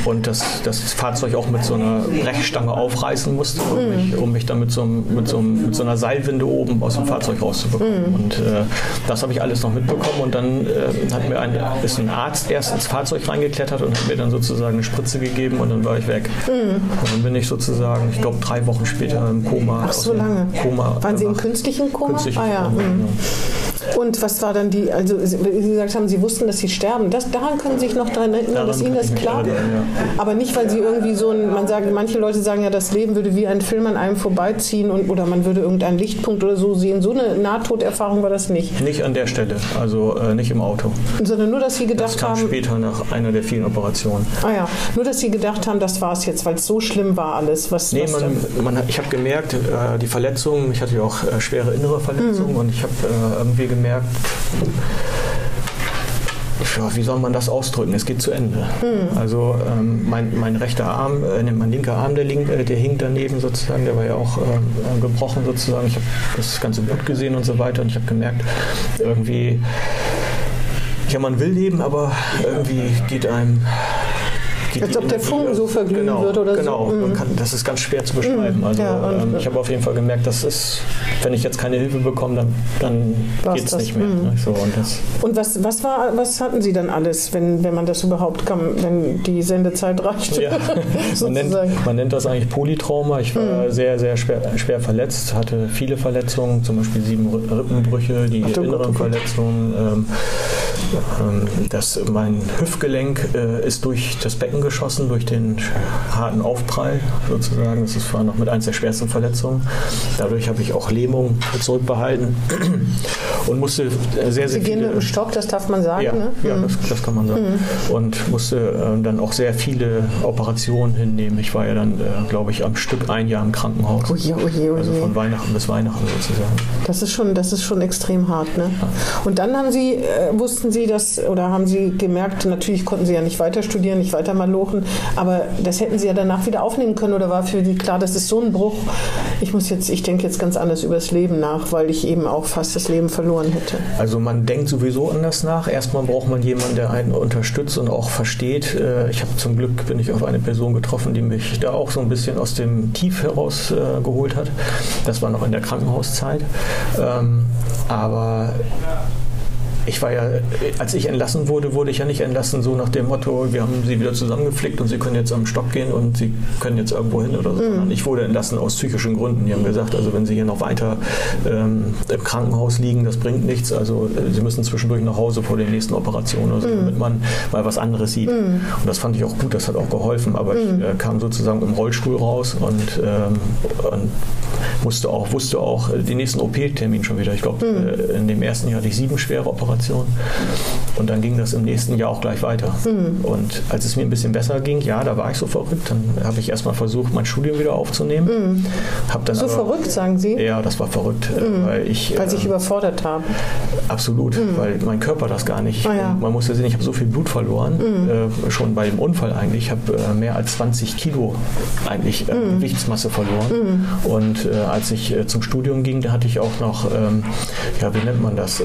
und das, das Fahrzeug auch mit so einer Brechstange aufreißen musste, um, mich, um mich dann mit so, einem, mit, so einem, mit so einer Seilwinde oben aus dem Fahrzeug rauszubekommen. Und äh, das habe ich alles noch mitbekommen und dann äh, hat mir ein, ist ein Arzt erst ins Fahrzeug reingeklettert und hat mir dann sozusagen eine Spritze gegeben und dann war ich weg. Und dann bin ich sozusagen, ich glaube, drei Wochen später im Koma. Ach, so lange. Koma Waren Sie im künstlichen Koma? Künstlichen ah ja. Koma, mhm. Und was war dann die, also Sie gesagt haben, Sie wussten, dass Sie sterben. Das, daran können Sie sich noch daran erinnern, Daran dass Ihnen das klar ja. Aber nicht, weil Sie irgendwie so ein, man sagt, manche Leute sagen ja, das Leben würde wie ein Film an einem vorbeiziehen und, oder man würde irgendeinen Lichtpunkt oder so sehen. So eine Nahtoderfahrung war das nicht. Nicht an der Stelle, also äh, nicht im Auto. Sondern nur, dass Sie Das gedacht kam haben, später nach einer der vielen Operationen. ah ja, nur, dass Sie gedacht haben, das war es jetzt, weil es so schlimm war alles. Was, Nee, was man, man, ich habe gemerkt, äh, die Verletzungen, ich hatte ja auch äh, schwere innere Verletzungen und ich habe äh, irgendwie gemerkt, ja, wie soll man das ausdrücken? Es geht zu Ende. Also ähm, mein, mein rechter Arm, äh, mein linker Arm, der, link, äh, der hing daneben sozusagen, der war ja auch äh, äh, gebrochen sozusagen. Ich habe das ganze Blut gesehen und so weiter und ich habe gemerkt, irgendwie, ja, man will leben, aber irgendwie geht einem... Als ob der Funken so verglühen genau, wird oder so. genau. Mhm. das ist ganz schwer zu beschreiben. Also Ja, ähm, ich habe auf jeden Fall gemerkt, dass es, wenn ich jetzt keine Hilfe bekomme, dann, dann geht es nicht mehr. Mhm. Ne? So, und das, Und was, was, war, was hatten Sie dann alles, wenn, wenn man das überhaupt kann, wenn die Sendezeit reicht? ja, man, nennt, man nennt das eigentlich Polytrauma. Ich war sehr, sehr schwer, schwer verletzt, hatte viele Verletzungen, zum Beispiel sieben Ri- Rippenbrüche, die Ach inneren oh. Verletzungen. Ähm, das, mein Hüftgelenk äh, ist durch das Becken geschossen, durch den harten Aufprall sozusagen. Das ist- war noch mit eins der schwersten Verletzungen. Dadurch habe ich auch Lähmung zurückbehalten und musste äh, sehr, sehr Sie gehen mit dem Stock, das darf man sagen. Ja, ne? ja Mhm. das, das kann man sagen. Und musste äh, dann auch sehr viele Operationen hinnehmen. Ich war ja dann, glaube ich, am Stück ein Jahr im Krankenhaus. Oje, oje, Also oje. von Weihnachten bis Weihnachten sozusagen. Das ist schon, das ist schon extrem hart. Ne? Und dann haben Sie, äh, wussten Sie das oder haben Sie gemerkt, natürlich konnten Sie ja nicht weiter studieren, nicht weiter malochen, aber das hätten Sie ja danach wieder aufnehmen können oder war für Sie klar, das ist so ein Bruch. Ich muss jetzt, ich denke jetzt ganz anders über das Leben nach, weil ich eben auch fast das Leben verloren hätte. Also man denkt sowieso anders nach. Erstmal braucht man jemanden, der einen unterstützt und auch versteht. Äh, Ich habe zum Glück bin ich auf eine Person getroffen, die mich da auch so ein bisschen aus dem Tief heraus äh, geholt hat. Das war noch in der Krankenhauszeit. Ähm, aber ich war ja, als ich entlassen wurde, wurde ich ja nicht entlassen so nach dem Motto, wir haben sie wieder zusammengeflickt und sie können jetzt am Stock gehen und sie können jetzt irgendwo hin oder so. Sondern Ich wurde entlassen aus psychischen Gründen. Die haben gesagt, also wenn sie hier noch weiter ähm, im Krankenhaus liegen, das bringt nichts. Also äh, sie müssen zwischendurch nach Hause vor der nächsten Operation oder so, damit man mal was anderes sieht. Und das fand ich auch gut, das hat auch geholfen. Aber ich äh, kam sozusagen im Rollstuhl raus und, ähm, und musste auch, wusste auch äh, den nächsten OP-Termin schon wieder. Ich glaube, äh, in dem ersten Jahr hatte ich sieben schwere Operationen und dann ging das im nächsten Jahr auch gleich weiter. Und als es mir ein bisschen besser ging, ja, da war ich so verrückt, dann habe ich erstmal versucht, mein Studium wieder aufzunehmen. Hab dann So aber, verrückt, sagen Sie? Ja, das war verrückt, äh, weil ich Weil Sie sich äh, überfordert haben. Absolut, weil mein Körper das gar nicht. Ah, ja. Man muss ja sehen, ich habe so viel Blut verloren, äh, schon bei dem Unfall eigentlich. Ich habe äh, mehr als 20 Kilo eigentlich äh, Gewichtsmasse verloren. Und äh, als ich äh, zum Studium ging, da hatte ich auch noch, ähm, ja, wie nennt man das,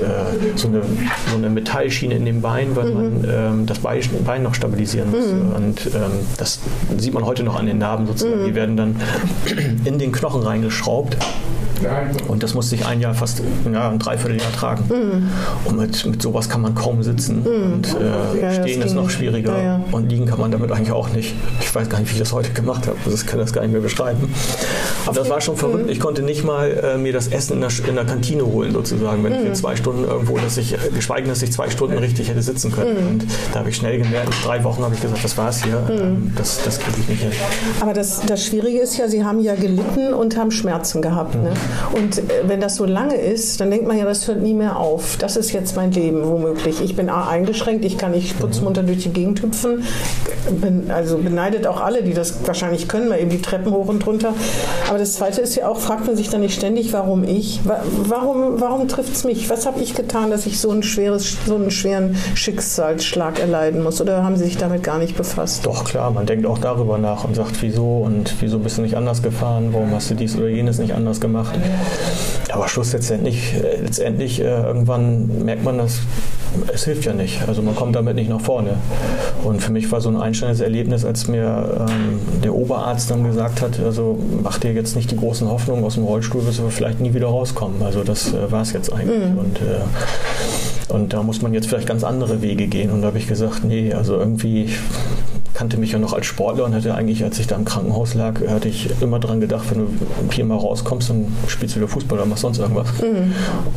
so, eine, so eine Metallschiene in dem Bein, weil man ähm, das Bein, noch stabilisieren muss. Und ähm, das sieht man heute noch an den Narben sozusagen. Die werden dann in den Knochen reingeschraubt. Und das musste ich ein Jahr fast, ja, ein Dreivierteljahr tragen. Und mit, mit sowas kann man kaum sitzen. Und äh, Ja, das stehen ist noch schwieriger. Ja, ja. Und liegen kann man damit eigentlich auch nicht. Ich weiß gar nicht, wie ich das heute gemacht habe. Ich kann das gar nicht mehr beschreiben. Aber das war schon verrückt. Ich konnte nicht mal äh, mir das Essen in der, in der Kantine holen, sozusagen, wenn ich in zwei Stunden irgendwo, dass ich, äh, geschweige, dass ich zwei Stunden richtig hätte sitzen können. Und da habe ich schnell gemerkt, nach drei Wochen habe ich gesagt, das war's hier. Ähm, das das kriege ich nicht hin. Aber das, das Schwierige ist ja, Sie haben ja gelitten und haben Schmerzen gehabt. Ne? Und äh, wenn das so lange ist, dann denkt man ja, das hört nie mehr auf. Das ist jetzt mein Leben, womöglich. Ich bin A, eingeschränkt, ich kann nicht putzmunter durch die Gegend hüpfen. Bin, also beneidet auch alle, die das wahrscheinlich können, mal eben die Treppen hoch und runter. Aber das Zweite ist ja auch, fragt man sich dann nicht ständig, warum ich? Wa- Warum, warum trifft es mich? Was habe ich getan, dass ich so, ein schweres, so einen schweren Schicksalsschlag erleiden muss? Oder haben Sie sich damit gar nicht befasst? Doch, klar, man denkt auch darüber nach und sagt, wieso und wieso bist du nicht anders gefahren, warum hast du dies oder jenes nicht anders gemacht. Aber Schluss letztendlich, letztendlich äh, irgendwann merkt man, dass es hilft ja nicht. Also man kommt damit nicht nach vorne. Und für mich war so ein einschneidendes Erlebnis, als mir ähm, der Oberarzt dann gesagt hat, also mach dir jetzt nicht die großen Hoffnungen aus dem Rollstuhl, wirst du vielleicht nie wieder rauskommen. Also das äh, war es jetzt eigentlich. Und äh, und da muss man jetzt vielleicht ganz andere Wege gehen. Und da habe ich gesagt, nee, also irgendwie kannte mich ja noch als Sportler und hatte eigentlich, als ich da im Krankenhaus lag, hatte ich immer dran gedacht, wenn du hier mal rauskommst, dann spielst du wieder Fußball oder machst sonst irgendwas. Mhm.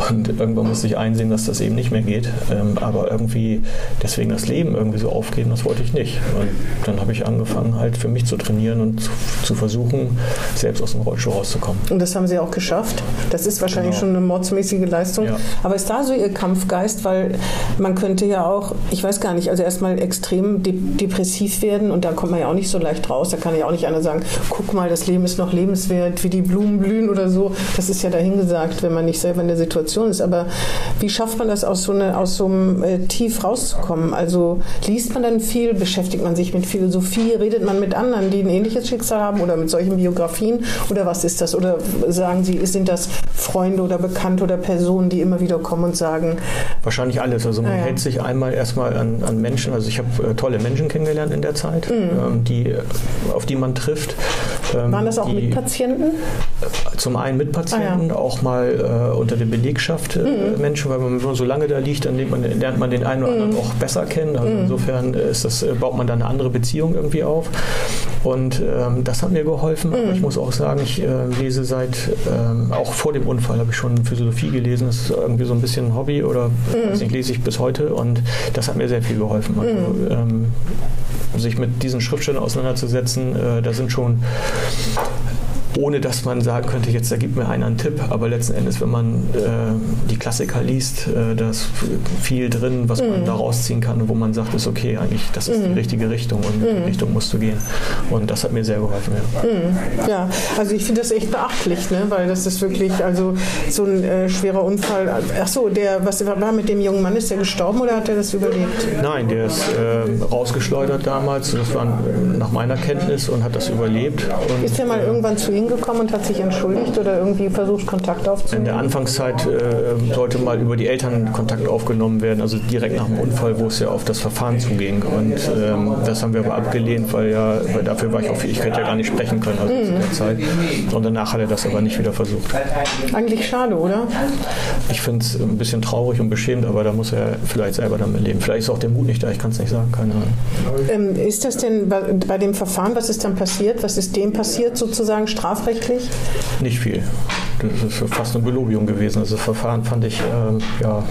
Und irgendwann musste ich einsehen, dass das eben nicht mehr geht. Ähm, aber irgendwie deswegen das Leben irgendwie so aufgeben, das wollte ich nicht. Und dann habe ich angefangen, halt für mich zu trainieren und zu, zu, versuchen, selbst aus dem Rollstuhl rauszukommen. Und das haben Sie auch geschafft. Das ist wahrscheinlich genau. schon eine mordsmäßige Leistung. Ja. Aber ist da so Ihr Kampfgeist? Weil man könnte ja auch, ich weiß gar nicht, also erstmal extrem de depressiv werden und da kommt man ja auch nicht so leicht raus. Da kann ja auch nicht einer sagen, guck mal, das Leben ist noch lebenswert, wie die Blumen blühen oder so. Das ist ja dahingesagt, wenn man nicht selber in der Situation ist. Aber wie schafft man das, aus so, eine, aus so einem äh, Tief rauszukommen? Also liest man dann viel, beschäftigt man sich mit Philosophie, redet man mit anderen, die ein ähnliches Schicksal haben oder mit solchen Biografien oder was ist das? Oder sagen Sie, sind das Freunde oder Bekannte oder Personen, die immer wieder kommen und sagen? Wahrscheinlich alles. Also man ja, ja. hält sich einmal erstmal an, an Menschen. Also ich habe äh, tolle Menschen kennengelernt in der Zeit, mhm. ähm, die, auf die man trifft. Ähm, Waren das auch die, Mitpatienten? Äh, zum einen Mitpatienten, ah, ja. auch mal äh, unter der Belegschaft äh, mhm. Menschen, weil man so lange da liegt, dann lernt man, lernt man den einen oder anderen mhm. auch besser kennen. Also mhm. insofern das, baut man dann eine andere Beziehung irgendwie auf. Und ähm, das hat mir geholfen. Aber ich mhm. muss auch sagen, ich äh, lese seit, ähm, auch vor dem Unfall habe ich schon Philosophie gelesen. Das ist irgendwie so ein bisschen ein Hobby oder mhm. nicht, lese ich bis heute. Und das hat mir sehr viel geholfen. Also, ähm, sich mit diesen Schriftstellern auseinanderzusetzen, äh, da sind schon ohne dass man sagen könnte, jetzt da gibt mir einer einen Tipp. Aber letzten Endes, wenn man äh, die Klassiker liest, äh, da ist viel drin, was mhm. man da rausziehen kann wo man sagt, ist okay, eigentlich, das ist mhm. die richtige Richtung und in die mhm. Richtung musst du gehen. Und das hat mir sehr geholfen. Ja, mhm. ja also ich finde das echt beachtlich, ne? weil das ist wirklich also so ein äh, schwerer Unfall. Ach so, der, was war mit dem jungen Mann? Ist der gestorben oder hat er das überlebt? Nein, der ist äh, rausgeschleudert damals. Das war nach meiner Kenntnis und hat das überlebt. Ist er mal äh, irgendwann zu Ihnen hingekommen und hat sich entschuldigt oder irgendwie versucht, Kontakt aufzunehmen? In der Anfangszeit äh, sollte mal über die Eltern Kontakt aufgenommen werden, also direkt nach dem Unfall, wo es ja auf das Verfahren zuging. Und ähm, das haben wir aber abgelehnt, weil ja, weil dafür war ich auch, ich hätte ja gar nicht sprechen können also mhm. zu der Zeit. Und danach hat er das aber nicht wieder versucht. Eigentlich schade, oder? Ich finde es ein bisschen traurig und beschämt, aber da muss er vielleicht selber damit leben. Vielleicht ist auch der Mut nicht da, ich kann es nicht sagen, keine Ahnung. Ähm, ist das denn bei, bei dem Verfahren, was ist dann passiert? Was ist dem passiert sozusagen strafrechtlich? Strafrechtlich? Nicht viel. Das ist fast eine Belobigung gewesen. Das Verfahren fand ich ähm, ja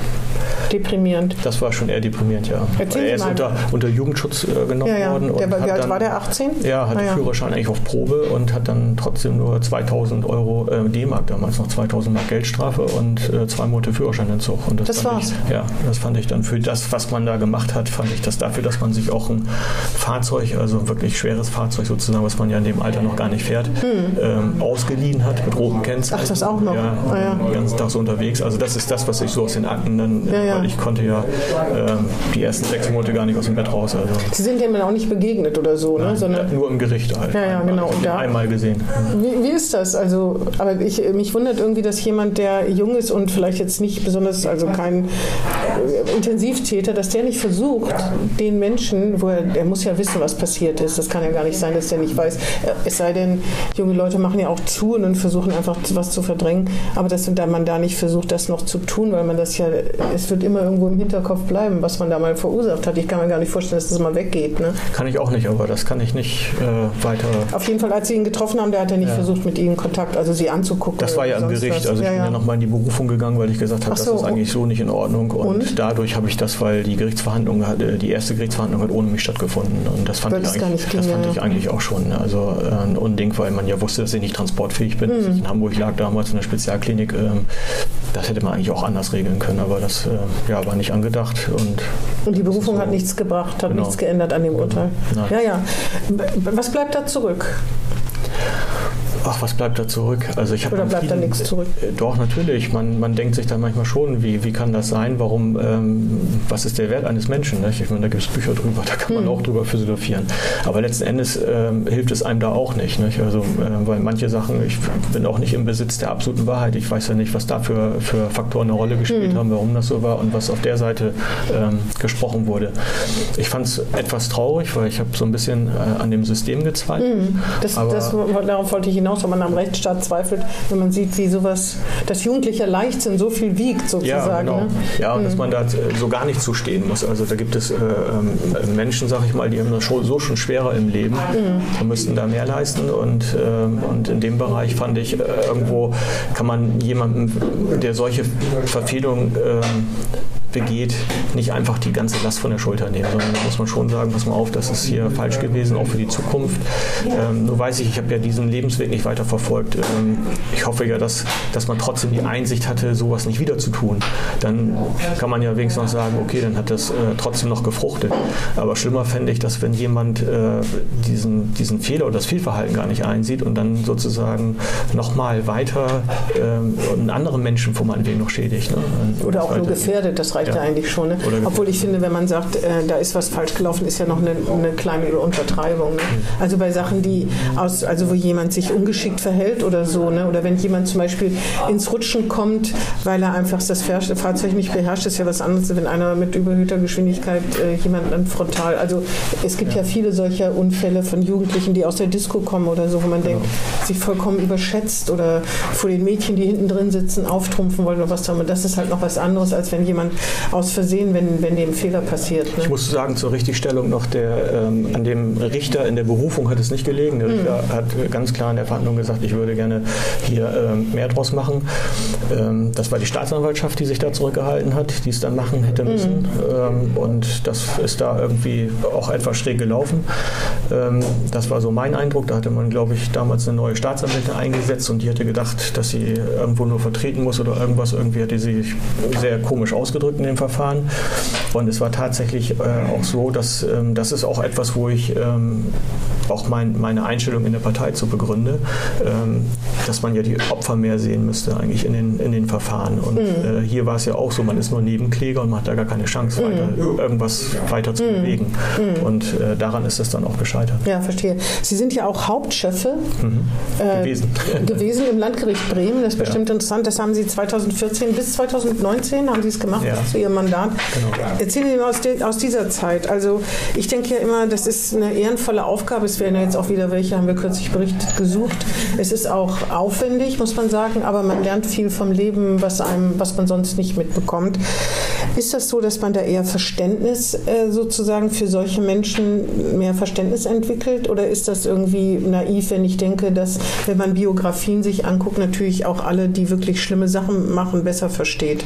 deprimierend. Das war schon eher deprimierend, ja. Erzählen er ist unter, unter, Jugendschutz äh, genommen ja, ja. worden. Der, und wie alt war der? 18? Ja, hat ah, ja. Führerschein eigentlich auf Probe und hat dann trotzdem nur 2000 Euro äh, D-Mark, damals noch 2000 Mark Geldstrafe und äh, zwei Monate Führerscheinentzug. Und das, das war's? Ich, ja, das fand ich dann für das, was man da gemacht hat, fand ich das dafür, dass man sich auch ein Fahrzeug, also wirklich schweres Fahrzeug sozusagen, was man ja in dem Alter noch gar nicht fährt, hm. ähm, ausgeliehen hat mit roten Kennzeichen. Ach, das auch noch? Ja, ah, ja. den ganzen Tag so unterwegs. Also das ist das, was ich so aus den Akten dann, ja, ja. Ich konnte ja äh, die ersten sechs Monate gar nicht aus dem Bett raus. Also. Sie sind dem auch nicht begegnet oder so, ne? Nein, Sondern nur im Gericht halt. Ja, ja, genau. Also da, einmal gesehen. Wie, wie, ist das? Also, aber ich, mich wundert irgendwie, dass jemand, der jung ist und vielleicht jetzt nicht besonders, also kein äh, Intensivtäter, dass der nicht versucht, den Menschen, wo er, er muss ja wissen, was passiert ist. Das kann ja gar nicht sein, dass der nicht weiß. Äh, es sei denn, junge Leute machen ja auch zu und versuchen einfach was zu verdrängen. Aber dass man da nicht versucht, das noch zu tun, weil man das ja, es wird immer irgendwo im Hinterkopf bleiben, was man da mal verursacht hat. Ich kann mir gar nicht vorstellen, dass das mal weggeht. Ne? Kann ich auch nicht, aber das kann ich nicht äh, weiter. Auf jeden Fall, als Sie ihn getroffen haben, der hat ja nicht ja. versucht, mit Ihnen Kontakt, also Sie anzugucken. Das war ja im Gericht. Was. Also ich ja, bin ja, ja nochmal in die Berufung gegangen, weil ich gesagt habe, so. das ist eigentlich so nicht in Ordnung. Und, und? dadurch habe ich das, weil die Gerichtsverhandlung hat, die erste Gerichtsverhandlung hat ohne mich stattgefunden. Und das fand, ich eigentlich, ging, das fand ich eigentlich auch schon. Also äh, ein Unding, weil man ja wusste, dass ich nicht transportfähig bin. Mhm. Ich in Hamburg lag damals in der Spezialklinik. Ähm, das hätte man eigentlich auch anders regeln können, aber das äh, ja, war nicht angedacht. Und, und die Berufung so, hat nichts gebracht, hat genau. nichts geändert an dem Urteil. Nein. Ja, ja. Was bleibt da zurück? Ach, was bleibt da zurück? Also ich Oder bleibt da nichts zurück? Äh, doch, natürlich. Man, man denkt sich dann manchmal schon, wie, wie kann das sein? Warum, ähm, was ist der Wert eines Menschen? Nicht? Ich meine, da gibt es Bücher drüber, da kann man hm. auch drüber philosophieren. Aber letzten Endes ähm, hilft es einem da auch nicht. nicht? Also, äh, weil manche Sachen, ich bin auch nicht im Besitz der absoluten Wahrheit. Ich weiß ja nicht, was da für, für Faktoren eine Rolle gespielt hm. haben, warum das so war und was auf der Seite ähm, gesprochen wurde. Ich fand es etwas traurig, weil ich habe so ein bisschen äh, an dem System gezweifelt. Hm. Das, das, darauf wollte ich hinaus hinaus, wenn man am Rechtsstaat zweifelt, wenn man sieht, wie sowas, dass Jugendlicher Leichtsinn so viel wiegt sozusagen. Ja, genau. Ne? ja und dass man da so gar nicht zustehen muss. Also da gibt es äh, ähm, Menschen, sag ich mal, die haben das schon, so schon schwerer im Leben mhm. und müssten da mehr leisten. Und, äh, und in dem Bereich fand ich, äh, irgendwo kann man jemandem, der solche Verfehlungen äh, begeht, nicht einfach die ganze Last von der Schulter nehmen, sondern da muss man schon sagen, pass mal auf, das ist hier falsch gewesen, auch für die Zukunft. Ähm, nur weiß ich, ich habe ja diesen Lebensweg nicht weiter verfolgt. Ähm, ich hoffe ja, dass, dass man trotzdem die Einsicht hatte, sowas nicht wieder zu tun. Dann kann man ja wenigstens noch sagen, okay, dann hat das äh, trotzdem noch gefruchtet. Aber schlimmer fände ich, dass wenn jemand äh, diesen, diesen Fehler oder das Fehlverhalten gar nicht einsieht und dann sozusagen nochmal weiter äh, einen anderen Menschen vor meinem Weg noch schädigt. Ne? Oder auch nur gefährdet, das reicht reicht ja, eigentlich schon. Ne? Obwohl ich finde, wenn man sagt, äh, da ist was falsch gelaufen, ist ja noch eine, eine kleine Untertreibung. Ne? Mhm. Also bei Sachen, die aus, also wo jemand sich ungeschickt verhält oder so, ne? oder wenn jemand zum Beispiel ins Rutschen kommt, weil er einfach das Fahrzeug nicht beherrscht, ist ja was anderes, wenn einer mit überhöhter Geschwindigkeit äh, jemanden frontal. Also es gibt ja. ja. viele solcher Unfälle von Jugendlichen, die aus der Disco kommen oder so, wo man genau. denkt, sich vollkommen überschätzt oder vor den Mädchen, die hinten drin sitzen, auftrumpfen wollen oder was auch immer. Das ist halt noch was anderes, als wenn jemand aus Versehen, wenn, wenn dem Fehler passiert. Ne? Ich muss sagen, zur Richtigstellung noch, der, ähm, an dem Richter in der Berufung hat es nicht gelegen. Der Richter mhm. hat ganz klar in der Verhandlung gesagt, ich würde gerne hier ähm, mehr draus machen. Ähm, das war die Staatsanwaltschaft, die sich da zurückgehalten hat, die es dann machen hätte müssen. Mhm. und das ist da irgendwie auch etwas schräg gelaufen. Ähm, das war so mein Eindruck. Da hatte man, glaube ich, damals eine neue Staatsanwältin eingesetzt und die hätte gedacht, dass sie irgendwo nur vertreten muss oder irgendwas. Irgendwie hatte sie sehr komisch ausgedrückt in dem Verfahren. Und es war tatsächlich äh, auch so, dass ähm, das ist auch etwas, wo ich ähm, auch mein, meine Einstellung in der Partei zu begründe, ähm, dass man ja die Opfer mehr sehen müsste eigentlich in den, in den Verfahren. Und mhm. äh, hier war es ja auch so, man ist nur Nebenkläger und man hat da gar keine Chance, mhm. weiter, irgendwas weiter zu mhm. bewegen. Mhm. Und äh, daran ist es dann auch gescheitert. Ja, verstehe. Sie sind ja auch Hauptchefe mhm. äh, gewesen. gewesen im Landgericht Bremen. Das ist bestimmt ja. interessant. Das haben Sie 2014 bis 2019 haben Sie es gemacht ja. Zu Ihrem Mandat. Genau. Erzählen Sie mir aus, aus dieser Zeit. Also ich denke ja immer, das ist eine ehrenvolle Aufgabe es werden ja jetzt auch wieder welche, haben wir kürzlich berichtet, gesucht. Es ist auch aufwendig, muss man sagen, aber man lernt viel vom Leben, was, einem, was man sonst nicht mitbekommt. Ist das so, dass man da eher Verständnis äh, sozusagen für solche Menschen mehr Verständnis entwickelt? Oder ist das irgendwie naiv, wenn ich denke, dass, wenn man Biografien sich anguckt, natürlich auch alle, die wirklich schlimme Sachen machen, besser versteht?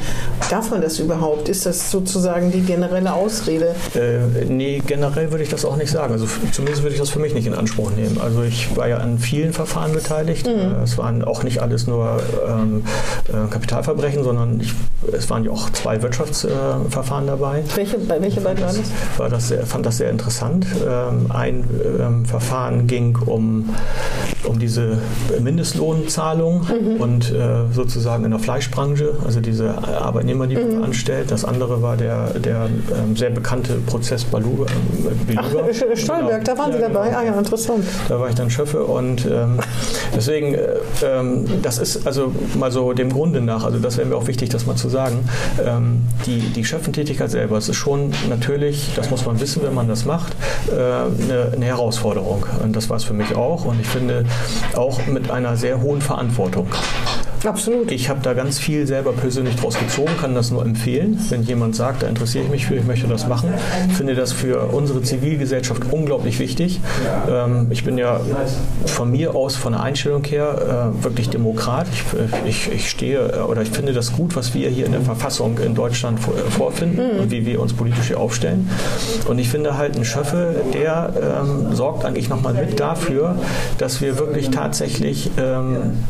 Darf man das überhaupt? Ist das sozusagen die generelle Ausrede? Äh, nee, generell würde ich das auch nicht sagen. Also zumindest würde ich das für mich nicht in Anspruch nehmen. Also ich war ja an vielen Verfahren beteiligt. Mhm. Äh, es waren auch nicht alles nur ähm, äh, Kapitalverbrechen, sondern ich, es waren ja auch zwei Wirtschaftsverfahren äh, dabei. Welche, bei welche beiden waren das? War das sehr, fand das sehr interessant. Ähm, ein ähm, Verfahren ging um, um diese Mindestlohnzahlung mhm. und äh, sozusagen in der Fleischbranche, also diese Arbeitnehmer, die man mhm. anstellt. Das andere war der, der ähm, sehr bekannte Prozess Baluga. Äh, Ach, Stolberg, genau. da waren Sie dabei. Genau. Ah ja, interessant. Da war ich dann Schöffe und ähm, deswegen, äh, ähm, das ist also mal so dem Grunde nach, also das wäre mir auch wichtig, das mal zu sagen, ähm, die, die Schöffentätigkeit selber, es ist schon natürlich, das muss man wissen, wenn man das macht, äh, eine, eine Herausforderung. Und das war es für mich auch und ich finde auch mit einer sehr hohen Verantwortung. Absolut. Ich habe da ganz viel selber persönlich draus gezogen, kann das nur empfehlen. Wenn jemand sagt, da interessiere ich mich für, ich möchte das machen, finde das für unsere Zivilgesellschaft unglaublich wichtig. Ähm, ich bin ja von mir aus, von der Einstellung her, äh, wirklich Demokrat. Ich, ich, ich stehe äh, oder ich finde das gut, was wir hier in der Verfassung in Deutschland äh, vorfinden mhm. und wie wir uns politisch hier aufstellen. Und ich finde halt, ein Schöffe, der ähm, sorgt eigentlich nochmal mit dafür, dass wir wirklich tatsächlich ähm,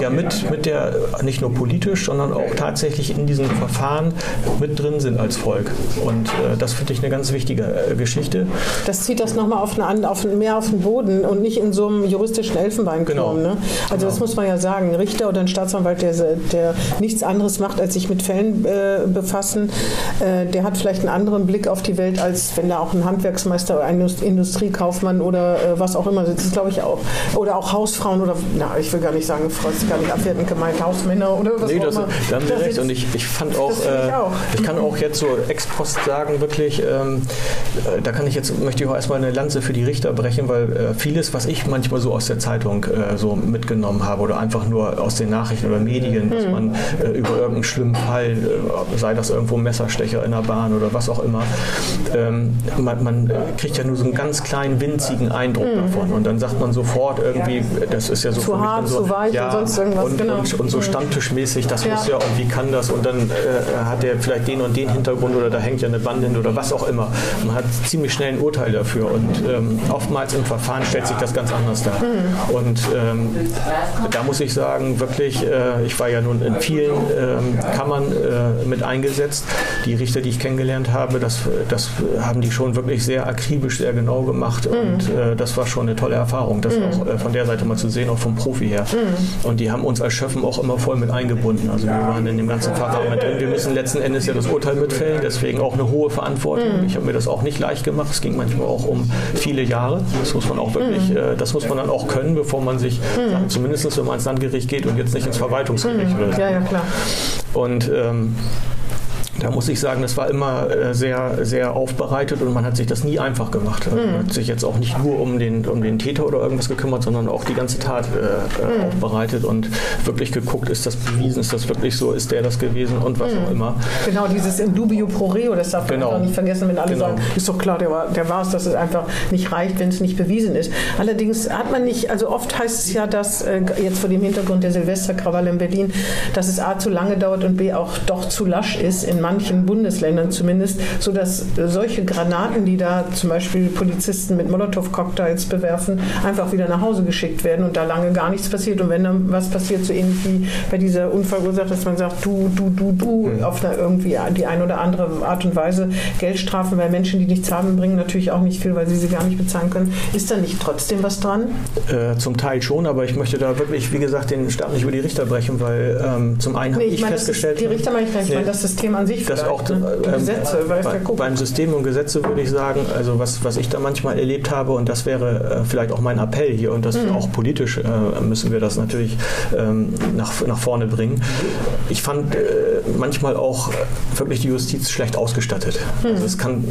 ja mit, mit der, nicht nur politisch, sondern auch tatsächlich in diesem Verfahren mit drin sind als Volk. Und äh, das finde ich eine ganz wichtige äh, Geschichte. Das zieht das nochmal auf, eine, auf mehr auf den Boden und nicht in so einem juristischen Elfenbeinturm. Genau. Ne? Also genau. das muss man ja sagen. Ein Richter oder ein Staatsanwalt, der, der nichts anderes macht, als sich mit Fällen äh, befassen, äh, der hat vielleicht einen anderen Blick auf die Welt, als wenn da auch ein Handwerksmeister oder ein Industriekaufmann oder äh, was auch immer sitzt, glaube ich auch. Oder auch Hausfrauen oder, na, ich will gar nicht sagen Frau weiß gar nicht, abwertend gemeint, Hausmänner oder was Nee, auch das, immer. da haben Sie Das recht. jetzt- Und ich, ich fand auch, ich äh, auch. ich kann auch jetzt so ex post sagen, wirklich, ähm, äh, da kann ich jetzt, möchte ich auch erstmal eine Lanze für die Richter brechen, weil äh, vieles, was ich manchmal so aus der Zeitung äh, so mitgenommen habe oder einfach nur aus den Nachrichten oder Medien, dass man äh, über irgendeinen schlimmen Fall, sei das irgendwo ein Messerstecher in der Bahn oder was auch immer, ähm, man, man kriegt ja nur so einen ganz kleinen, winzigen Eindruck davon. Und dann sagt man sofort irgendwie, das ist ja so Zu für mich hart, dann so, zu weich ja, sonst irgendwas, und, genau. und, und so stammtischmäßig, das Ja. muss ja und wie kann das und dann äh, hat er vielleicht den und den Hintergrund oder da hängt ja eine Bande hin oder was auch immer. Man hat ziemlich schnell ein Urteil dafür und ähm, oftmals im Verfahren stellt sich das ganz anders dar. Mhm. Und ähm, da muss ich sagen, wirklich, äh, ich war ja nun in vielen ähm, Kammern äh, mit eingesetzt. Die Richter, die ich kennengelernt habe, das, das haben die schon wirklich sehr akribisch, sehr genau gemacht Mhm. und äh, das war schon eine tolle Erfahrung, das auch äh, von der Seite mal zu sehen, auch vom Profi her. Mhm. Und die haben uns als Schöffen auch immer voll mit eingebunden. Also wir waren in dem ganzen Verfahren mit drin. Wir müssen letzten Endes ja das Urteil mitfällen, deswegen auch eine hohe Verantwortung. Ich habe mir das auch nicht leicht gemacht. Es ging manchmal auch um viele Jahre. Das muss man auch wirklich, äh, das muss man dann auch können, bevor man sich, zumindest wenn man ins Landgericht geht und jetzt nicht ins Verwaltungsgericht oder so. Ja, ja, klar. Und ähm, da muss ich sagen, das war immer äh, sehr, sehr aufbereitet und man hat sich das nie einfach gemacht. Man hat sich jetzt auch nicht nur um den, um den Täter oder irgendwas gekümmert, sondern auch die ganze Tat äh, äh, aufbereitet und wirklich geguckt, ist das bewiesen, ist das wirklich so, ist der das gewesen und was auch immer. Genau, dieses in dubio pro reo, das darf man Genau. einfach nicht vergessen, wenn alle Genau. sagen, ist doch klar, der war der war es, dass es einfach nicht reicht, wenn es nicht bewiesen ist. Allerdings hat man nicht, also oft heißt es ja, dass äh, jetzt vor dem Hintergrund der Silvesterkrawalle in Berlin, dass es A zu lange dauert und B auch doch zu lasch ist, in manchen Bundesländern zumindest, sodass solche Granaten, die da zum Beispiel Polizisten mit Molotow-Cocktails bewerfen, einfach wieder nach Hause geschickt werden und da lange gar nichts passiert. Und wenn dann was passiert, so ähnlich wie bei dieser Unfallursache, dass man sagt, du, du, du, du, auf einer irgendwie die ein oder andere Art und Weise Geldstrafen, weil Menschen, die nichts haben, bringen natürlich auch nicht viel, weil sie sie gar nicht bezahlen können. Ist da nicht trotzdem was dran? Äh, zum Teil schon, aber ich möchte da wirklich, wie gesagt, den Stab nicht über die Richter brechen, weil ähm, zum einen habe Nee, ich, ich meine, das ist, festgestellt, die Richter meine ich gar nicht, ich meine Nee. das System an sich das vielleicht, auch ne? Ähm, Gesetze, weiß bei, beim System und Gesetze würde ich sagen, also was, was ich da manchmal erlebt habe und das wäre äh, vielleicht auch mein Appell hier und das Mhm. auch politisch äh, müssen wir das natürlich ähm, nach, nach vorne bringen. Ich fand äh, manchmal auch wirklich die Justiz schlecht ausgestattet. Also es kann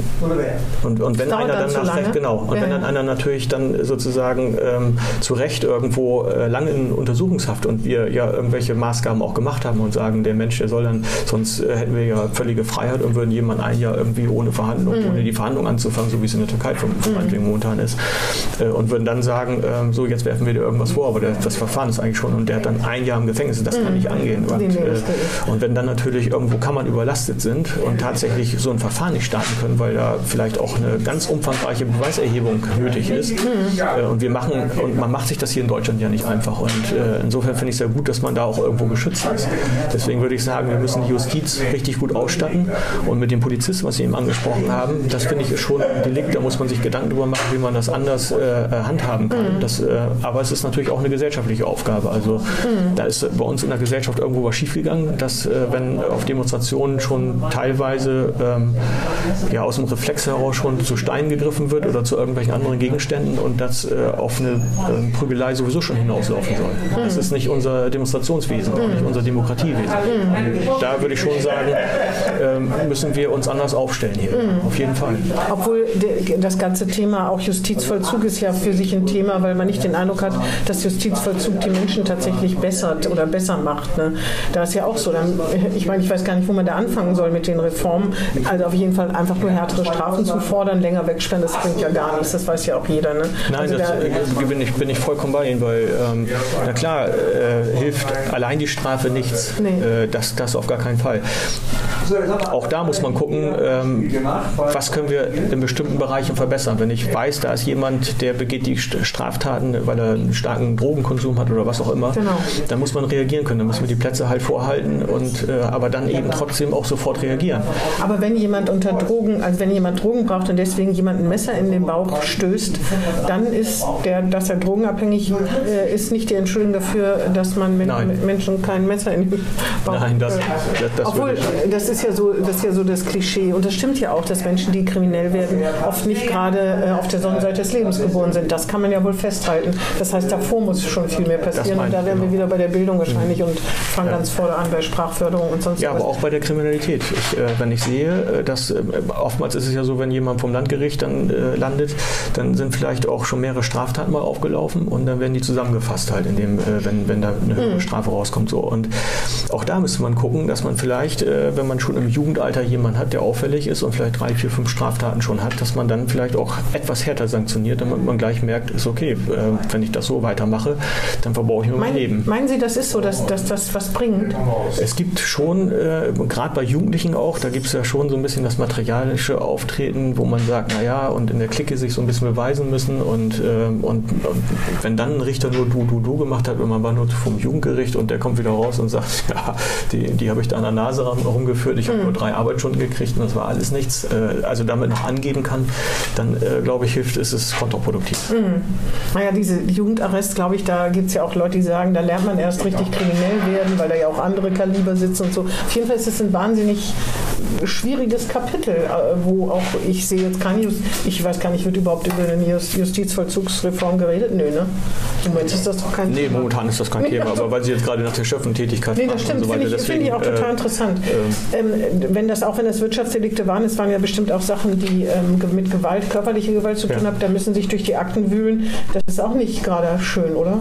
und, und wenn Mhm. einer dann dann zu nach. Recht, genau, und Ja, wenn dann ja. einer natürlich dann sozusagen ähm, zu Recht irgendwo äh, lange in Untersuchungshaft und wir ja irgendwelche Maßgaben auch gemacht haben und sagen, der Mensch, der soll dann, sonst äh, hätten wir ja völlige Freiheit und würden jemanden ein Jahr irgendwie ohne Verhandlung, Mhm. ohne die Verhandlung anzufangen, so wie es in der Türkei vom meinetwegen momentan ist, äh, und würden dann sagen, ähm, so jetzt werfen wir dir irgendwas vor, aber der, das Verfahren ist eigentlich schon und der hat dann ein Jahr im Gefängnis, das kann nicht angehen. Und, Mhm. Äh, und wenn dann natürlich irgendwo Kammern überlastet sind und tatsächlich so ein Verfahren nicht starten können, weil da vielleicht auch eine ganz umfangreiche Beweiserhebung nötig ist. Äh, und wir machen, und man macht sich das hier in Deutschland ja nicht einfach. Und insofern finde ich es sehr gut, dass man da auch irgendwo geschützt ist. Deswegen würde ich sagen, wir müssen die Justiz richtig gut ausstatten. Und mit dem Polizisten, was Sie eben angesprochen haben, das finde ich schon ein Delikt. Da muss man sich Gedanken darüber machen, wie man das anders äh, handhaben kann. Das, äh, aber es ist natürlich auch eine gesellschaftliche Aufgabe. Also da ist bei uns in der Gesellschaft irgendwo was schiefgegangen, dass äh, wenn auf Demonstrationen schon teilweise ähm, ja, aus dem Reflex heraus schon zu Steinen gegriffen wird oder zu irgendwelchen anderen Gegenständen und das äh, auf eine ähm, Prügelei sowieso schon hinauslaufen soll. Das ist nicht unser Demonstrationswesen, auch nicht unser Demokratiewesen. Und da würde ich schon sagen, müssen wir uns anders aufstellen hier. Auf jeden Fall. Obwohl das ganze Thema auch Justizvollzug ist ja für sich ein Thema, weil man nicht den Eindruck hat, dass Justizvollzug die Menschen tatsächlich bessert oder besser macht. Ne? Da ist ja auch so. Dann, ich meine, ich weiß gar nicht, wo man da anfangen soll mit den Reformen. Also auf jeden Fall einfach nur härtere Strafen zu fordern, länger wegsperren, das bringt ja gar nichts. Das weiß ja auch jeder. Ne? Nein, also das da, äh, bin, ich, bin ich vollkommen bei Ihnen, weil ähm, na klar, äh, hilft allein die Strafe nichts. Nee. Äh, das, das auf gar keinen Fall. Auch da muss man gucken, ähm, was können wir in bestimmten Bereichen verbessern. Wenn ich weiß, da ist jemand, der begeht die St- Straftaten, weil er einen starken Drogenkonsum hat oder was auch immer, Genau. dann muss man reagieren können. Dann müssen wir die Plätze halt vorhalten und äh, aber dann eben trotzdem auch sofort reagieren. Aber wenn jemand unter Drogen, also wenn jemand Drogen braucht und deswegen jemand ein Messer in den Bauch stößt, dann ist der, dass er drogenabhängig äh, ist, nicht die Entschuldigung dafür, dass man Men Nein. Menschen kein Messer in den Bauch Nein, das- äh, das- das Obwohl, würde das ist ist ja so, das ist ja so das Klischee. Und das stimmt ja auch, dass Menschen, die kriminell werden, oft nicht gerade äh, auf der Sonnenseite des Lebens geboren sind. Das kann man ja wohl festhalten. Das heißt, davor muss schon viel mehr passieren. Und da wären wir wieder bei der Bildung wahrscheinlich und fangen ganz vorne an bei Sprachförderung und sonst Ja, was. aber auch bei der Kriminalität. Ich, äh, wenn ich sehe, äh, dass äh, oftmals ist es ja so, wenn jemand vom Landgericht dann äh, landet, dann sind vielleicht auch schon mehrere Straftaten mal aufgelaufen und dann werden die zusammengefasst halt, in dem, äh, wenn, wenn da eine höhere Strafe rauskommt. So. Und auch da müsste man gucken, dass man vielleicht, wenn man schon im Jugendalter jemanden hat, der auffällig ist und vielleicht drei, vier, fünf Straftaten schon hat, dass man dann vielleicht auch etwas härter sanktioniert, damit man gleich merkt, ist okay, äh, wenn ich das so weitermache, dann verbaue ich mir mein Mein, Leben. meinen Sie, das ist so, dass, dass das was bringt? Es gibt schon, äh, gerade bei Jugendlichen auch, da gibt es ja schon so ein bisschen das materialische Auftreten, wo man sagt, naja, und in der Clique sich so ein bisschen beweisen müssen und, ähm, und, und wenn dann ein Richter nur du, du, du gemacht hat und man war nur vom Jugendgericht und der kommt wieder raus und sagt, ja, die, die habe ich da an der Nase rum- rumgeführt, ich habe nur drei Arbeitsstunden gekriegt und das war alles nichts, äh, also damit noch angeben kann, dann äh, glaube ich, hilft, ist es kontraproduktiv. Naja, diese Jugendarrest, glaube ich, da gibt es ja auch Leute, die sagen, da lernt man erst richtig kriminell werden, weil da ja auch andere Kaliber sitzen und so. Auf jeden Fall ist es ein wahnsinnig schwieriges Kapitel, äh, wo auch, ich sehe jetzt kein Just, ich weiß gar nicht, wird überhaupt über eine Just- Justizvollzugsreform geredet? Nö, ne? Im Moment ist das doch kein Nee, Thema. momentan ist das kein Nee, Thema, also- aber weil Sie jetzt gerade nach der Schöffentätigkeit Nee, das stimmt, und so finde ich, finde ich auch deswegen, total äh, interessant. ähm, wenn das, auch wenn das Wirtschaftsdelikte waren, es waren ja bestimmt auch Sachen, die ähm, mit Gewalt, körperliche Gewalt zu tun Ja. haben, da müssen sich durch die Akten wühlen. Das ist auch nicht gerade schön, oder?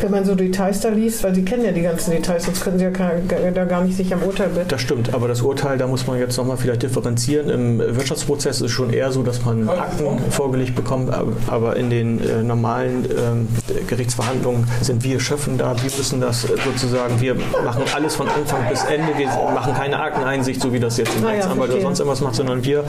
Wenn man so Details da liest, weil Sie kennen ja die ganzen Details, sonst können Sie ja gar, da gar nicht sich am Urteil beteiligen. Das stimmt, aber das Urteil, da muss man jetzt nochmal vielleicht differenzieren. Im Wirtschaftsprozess ist es schon eher so, dass man Akten vorgelegt bekommt, aber- in den äh, normalen ähm, Gerichtsverhandlungen sind wir Schöffen da. Wir müssen das äh, sozusagen, wir machen alles von Anfang bis Ende. Wir machen keine Akteneinsicht, so wie das jetzt im Ah ja, Rechtsanwalt oder verstehe. sonst irgendwas macht, sondern wir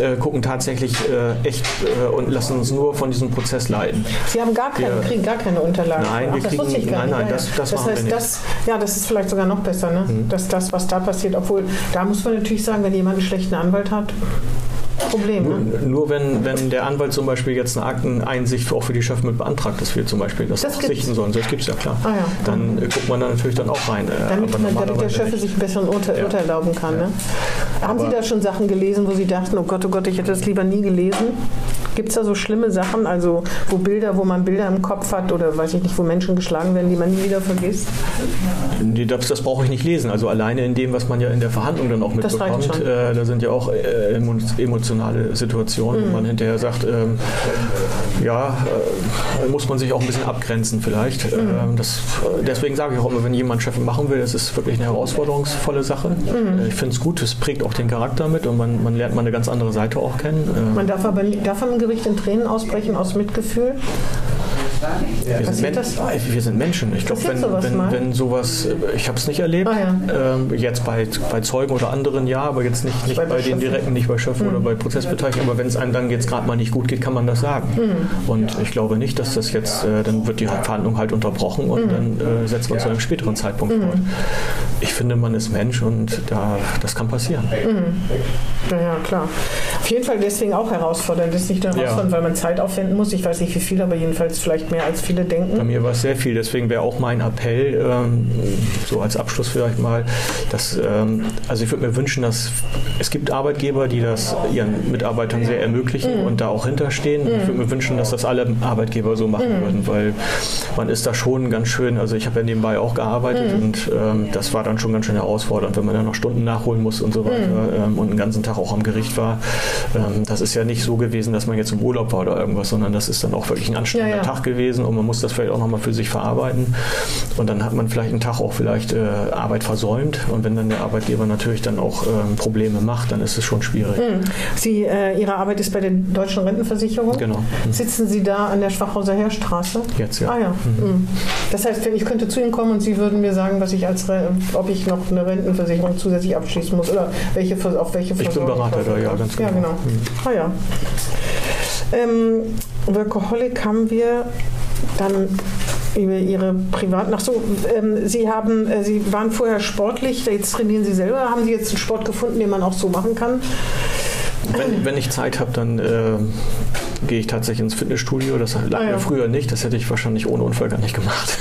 äh, gucken tatsächlich äh, echt äh, und lassen uns nur von diesem Prozess leiten. Sie haben gar keine, Wir- kriegen gar keine Unterlagen. Nein, wir das kriegen- wusste ich gar nein, nicht. nein, das- das das machen heißt, wir nicht. Mhm. das, ja, das ist vielleicht sogar noch besser, ne? dass das, was da passiert, obwohl da muss man natürlich sagen, wenn jemand einen schlechten Anwalt hat, Problem. Ne? Nur wenn, wenn der Anwalt zum Beispiel jetzt eine Akteneinsicht auch für die Chef mit beantragt, dass wir zum Beispiel das, Das sichten sollen. Das gibt es ja klar. Ah ja. Dann äh, guckt man da natürlich dann auch rein. Äh, Damit, man, damit der nicht. sich einen besseren Urteil, Ja. Urteil erlauben kann. Ne? Haben Sie Aber- da schon Sachen gelesen, wo Sie dachten, oh Gott, oh Gott, ich hätte das lieber nie gelesen? Gibt es da so schlimme Sachen, also wo Bilder, wo man Bilder im Kopf hat oder weiß ich nicht, wo Menschen geschlagen werden, die man nie wieder vergisst? Das, das brauche ich nicht lesen. Also alleine in dem, was man ja in der Verhandlung dann auch mitbekommt, äh, da sind ja auch äh, emo- emotionale Situationen, Mhm. wo man hinterher sagt, ähm, ja, äh, muss man sich auch ein bisschen abgrenzen vielleicht. Mhm. Ähm, das, äh, deswegen sage ich auch immer, wenn jemand Chef machen will, das ist wirklich eine herausforderungsvolle Sache. Mhm. Äh, ich finde es gut, es prägt auch den Charakter mit und man, man lernt mal eine ganz andere Seite auch kennen. Äh, Man darf aber darf im Gericht in Tränen ausbrechen aus Mitgefühl? Wir sind, Men wir sind Menschen. Ich glaube, wenn, sowas wenn, wenn sowas, ich habe es nicht erlebt, Ah, ja. ähm, jetzt bei, bei Zeugen oder anderen ja, aber jetzt nicht, nicht Bei bei, den direkten, nicht bei Schöffen Mhm. oder bei Prozessbeteiligten. Aber wenn es einem dann jetzt gerade mal nicht gut geht, kann man das sagen. Mhm. Und ich glaube nicht, dass das jetzt, äh, dann wird die Verhandlung halt unterbrochen und Mhm. dann äh, setzt man zu einem späteren Zeitpunkt fort. Ich finde, man ist Mensch und da, das kann passieren. Ja, ja, klar. Auf jeden Fall deswegen auch herausfordernd. Das ist nicht nur Ja. herausfordernd, weil man Zeit aufwenden muss. Ich weiß nicht wie viel, aber jedenfalls vielleicht mehr als viele Bei denken. mir war es sehr viel, deswegen wäre auch mein Appell, ähm, so als Abschluss vielleicht mal, dass, ähm, also ich würde mir wünschen, dass es gibt Arbeitgeber, die das ihren Mitarbeitern sehr ermöglichen und da auch hinterstehen. Ich würde mir wünschen, dass das alle Arbeitgeber so machen würden, weil man ist da schon ganz schön, also ich habe ja nebenbei auch gearbeitet und ähm, das war dann schon ganz schön herausfordernd, wenn man dann noch Stunden nachholen muss und so weiter ähm, und den ganzen Tag auch am Gericht war. Ähm, das ist ja nicht so gewesen, dass man jetzt im Urlaub war oder irgendwas, sondern das ist dann auch wirklich ein anstrengender Ja, ja. Tag gewesen und man muss das vielleicht auch nochmal für sich verarbeiten. Und dann hat man vielleicht einen Tag auch vielleicht äh, Arbeit versäumt. Und wenn dann der Arbeitgeber natürlich dann auch ähm, Probleme macht, dann ist es schon schwierig. Sie, äh, Ihre Arbeit ist bei der Deutschen Rentenversicherung. Genau. Mhm. Sitzen Sie da an der Schwachhauser Heerstraße? Jetzt, ja. Ah ja. Mhm. Das heißt, ich könnte zu Ihnen kommen und Sie würden mir sagen, was ich als Re ob ich noch eine Rentenversicherung zusätzlich abschließen muss oder welche auf welche Ich bin Versorgung Berater da, ja, ganz Ja, genau. genau. Ah ja. Ähm, Workaholic haben wir dann über Ihre privaten. Ach so, ähm, Sie haben, äh, Sie waren vorher sportlich. Jetzt trainieren Sie selber. Haben Sie jetzt einen Sport gefunden, den man auch so machen kann? Wenn, wenn ich Zeit habe, dann äh, gehe ich tatsächlich ins Fitnessstudio. Das lag Ah, ja. mir früher nicht. Das hätte ich wahrscheinlich ohne Unfall gar nicht gemacht.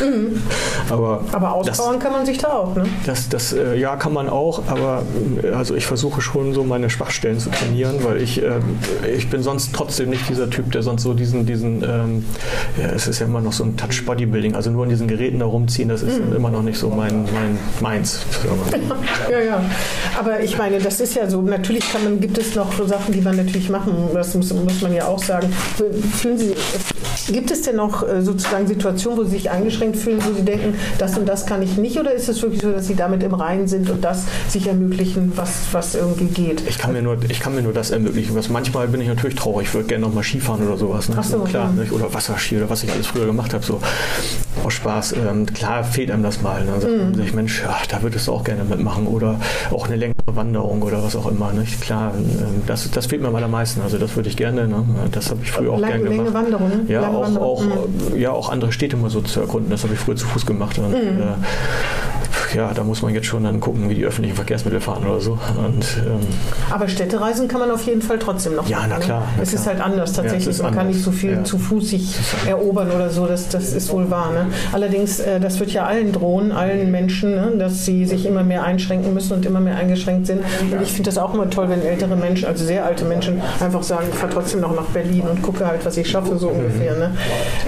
Aber, Aber das, auspowern kann man sich da auch, ne? das, das, äh, ja, kann man auch, aber äh, also ich versuche schon so meine Schwachstellen zu trainieren, weil ich, ähm, ich bin sonst trotzdem nicht dieser Typ, der sonst so diesen, diesen ähm, ja, es ist ja immer noch so ein Touch-Bodybuilding, also nur an diesen Geräten da rumziehen, das ist immer noch nicht so mein, mein meins. Ja, ja. Aber ich meine, das ist ja so, natürlich kann man, gibt es noch Sachen, die man natürlich machen, das muss, muss man ja auch sagen. Fühlen Sie, gibt es denn noch äh, sozusagen Situationen, wo Sie sich eingeschränkt fühlen, wo Sie denken, das und das kann ich nicht, oder ist es wirklich so, dass Sie damit im Reinen sind und das sich ermöglichen, was, was irgendwie geht? Ich kann, mir nur, ich kann mir nur das ermöglichen. Was manchmal bin ich natürlich traurig, ich würde gerne noch mal Skifahren oder sowas. Ne? Ach so, klar, mhm. nicht? Oder Wasserski oder was ich alles früher gemacht habe. So aus Spaß. Ähm, klar fehlt einem das mal. Ne? Dann sagt Mhm. man sich, Mensch, ja, da würdest du auch gerne mitmachen. Oder auch eine längere Wanderung oder was auch immer. Nicht? Klar, ähm, das, das fehlt mir am allermeisten. Also das würde ich gerne. Ne? Das habe ich früher auch Lang, gerne gemacht. Wanderung? Ja, Lange auch, auch, Mhm. ja, auch andere Städte mal so zu erkunden. Das habe ich früher zu Fuß gemacht. Und, Mhm. äh, ja, da muss man jetzt schon dann gucken, wie die öffentlichen Verkehrsmittel fahren oder so. Und ähm, Aber Städtereisen kann man auf jeden Fall trotzdem noch Ja, machen. na ne? klar, na es ist klar. halt anders Ja, tatsächlich. ist man kann nicht so viel Ja. zu Fuß sich erobern oder so, das, das ist wohl wahr. Ne? Allerdings, äh, das wird ja allen drohen, allen Menschen, ne? dass sie sich immer mehr einschränken müssen und immer mehr eingeschränkt sind. Und ich finde das auch immer toll, wenn ältere Menschen, also sehr alte Menschen, einfach sagen, ich fahre trotzdem noch nach Berlin und gucke halt, was ich schaffe, so ungefähr. Ne?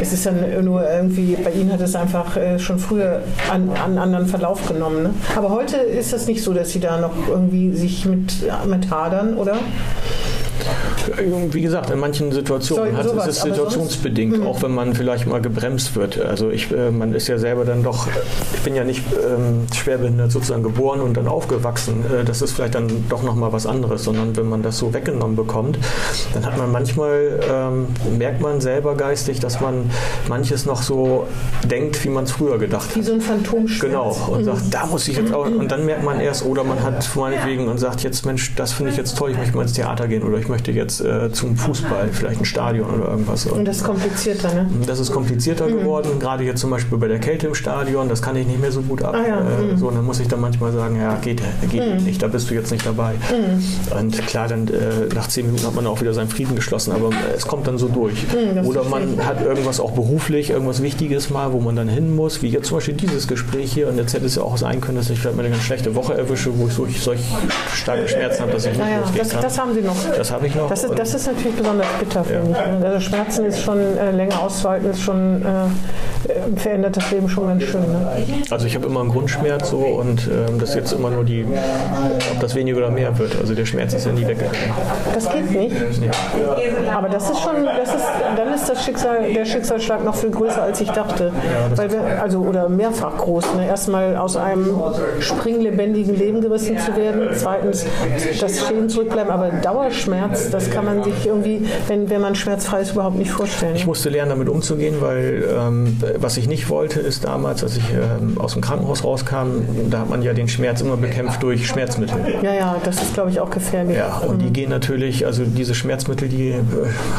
Es ist dann nur irgendwie, bei Ihnen hat es einfach äh, schon früher an, an anderen Verlauf genommen. Ne? Aber heute ist das nicht so, dass Sie da noch irgendwie sich mit, mit hadern, oder? Wie gesagt, in manchen Situationen So- hat, sowas, ist es situationsbedingt, Mhm. auch wenn man vielleicht mal gebremst wird. Also ich, äh, man ist ja selber dann doch, ich bin ja nicht ähm, schwerbehindert sozusagen geboren und dann aufgewachsen. Äh, das ist vielleicht dann doch nochmal was anderes, sondern wenn man das so weggenommen bekommt, dann hat man manchmal, ähm, merkt man selber geistig, dass man manches noch so denkt, wie man es früher gedacht Wie hat. so ein Phantomschmerz. Genau, und sagt, da muss ich jetzt auch, und dann merkt man erst, oder man hat meinetwegen und sagt, jetzt Mensch, das finde ich jetzt toll, ich möchte mal ins Theater gehen oder ich möchte jetzt äh, zum Fußball, vielleicht ein Stadion oder irgendwas. Und das ist komplizierter, ne? Das ist komplizierter geworden, gerade jetzt zum Beispiel bei der Kälte im Stadion, das kann ich nicht mehr so gut ab. Ah ja, äh, so, und dann muss ich dann manchmal sagen, ja, geht, geht nicht, da bist du jetzt nicht dabei. Und klar, dann äh, nach zehn Minuten hat man auch wieder seinen Frieden geschlossen, aber es kommt dann so durch. das Oder man hat irgendwas auch beruflich, irgendwas Wichtiges mal, wo man dann hin muss, wie jetzt zum Beispiel dieses Gespräch hier. Und jetzt hätte es ja auch sein können, dass ich vielleicht mal eine ganz schlechte Woche erwische, wo ich solch, solch starke Schmerzen habe, dass ich nicht Naja, losgehen das, kann. das haben Sie noch. Das habe ich noch. Das ist, das ist natürlich besonders bitter, finde ich. ne? Also Schmerzen ist schon äh, länger auszuhalten, ist schon äh, äh, verändert das Leben schon ganz schön. Ne? Also ich habe immer einen Grundschmerz so und ähm, das ist jetzt immer nur die, ob das weniger oder mehr wird. Also der Schmerz ist ja nie weggegangen. Das geht nicht. Aber das ist schon, das ist, dann ist das Schicksal, der Schicksalsschlag noch viel größer, als ich dachte. Weil wir, also, oder mehrfach groß. Ne? Erstmal aus einem springlebendigen Leben gerissen zu werden. Zweitens, das Schäden zurückbleiben. Aber Dauerschmerz, das kann man sich irgendwie, wenn, wenn man schmerzfrei ist, überhaupt nicht vorstellen. Ich musste lernen, damit umzugehen, weil ähm, was ich nicht wollte, ist damals, als ich ähm, aus dem Krankenhaus rauskam, da hat man ja den Schmerz immer bekämpft durch Schmerzmittel. Ja, ja, das ist, glaube ich, auch gefährlich. Ja, und die gehen natürlich, also diese Schmerzmittel, die äh,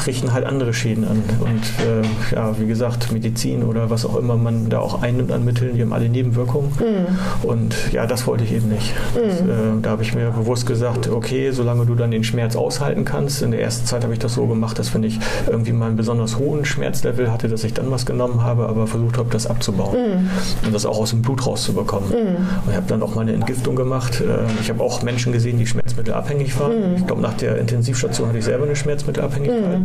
richten halt andere Schäden an. Und äh, ja, wie gesagt, Medizin oder was auch immer man da auch einnimmt an Mitteln, die haben alle Nebenwirkungen. Und ja, das wollte ich eben nicht. Das, äh, da habe ich mir bewusst gesagt, okay, solange du dann den Schmerz aushalten kannst. In der ersten Zeit habe ich das so gemacht, dass wenn ich irgendwie mal einen besonders hohen Schmerzlevel hatte, dass ich dann was genommen habe, aber versucht habe, das abzubauen und das auch aus dem Blut rauszubekommen. Und ich habe dann auch mal eine Entgiftung gemacht. Äh, Ich habe auch Menschen gesehen, die schmerzmittelabhängig waren. Ich glaube, nach der Intensivstation hatte ich selber eine Schmerzmittelabhängigkeit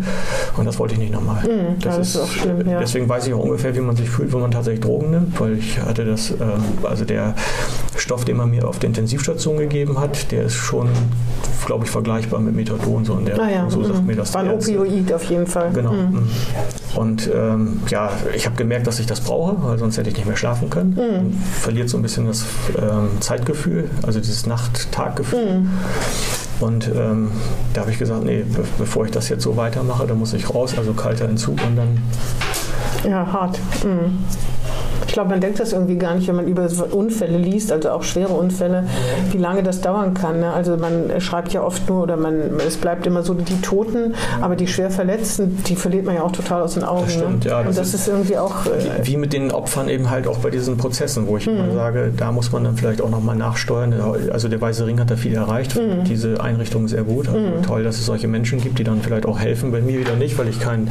und das wollte ich nicht nochmal. das ist auch schlimm, ja. Deswegen weiß ich auch ungefähr, wie man sich fühlt, wenn man tatsächlich Drogen nimmt, weil ich hatte das, ähm, also der Stoff, den man mir auf der Intensivstation gegeben hat, der ist schon, glaube ich, vergleichbar mit Methadon. So, in der, Ah ja, so sagt mhm. mir das War ein. Opioid auf jeden Fall. Genau. Mhm. mhm. Und ähm, ja, ich habe gemerkt, dass ich das brauche, weil sonst hätte ich nicht mehr schlafen können. Mhm. Verliert so ein bisschen das ähm, Zeitgefühl, also dieses Nacht-Tag-Gefühl. Mhm. Und ähm, da habe ich gesagt, nee, be bevor ich das jetzt so weitermache, dann muss ich raus, also kalter Entzug und dann Ja, hart. Mhm. Ich glaube, man denkt das irgendwie gar nicht, wenn man über Unfälle liest, also auch schwere Unfälle, wie lange das dauern kann. Ne? Also man schreibt ja oft nur oder man, es bleibt immer so die Toten, aber die schwer Verletzten, die verliert man ja auch total aus den Augen. Das stimmt, ne? ja. Das Und das ist, ist irgendwie auch. Äh, wie mit den Opfern eben halt auch bei diesen Prozessen, wo ich mhm. immer sage, da muss man dann vielleicht auch nochmal nachsteuern. Also der Weiße Ring hat da viel erreicht, mhm. diese Einrichtung sehr gut. Also mhm. Toll, dass es solche Menschen gibt, die dann vielleicht auch helfen. Bei mir wieder nicht, weil ich kein,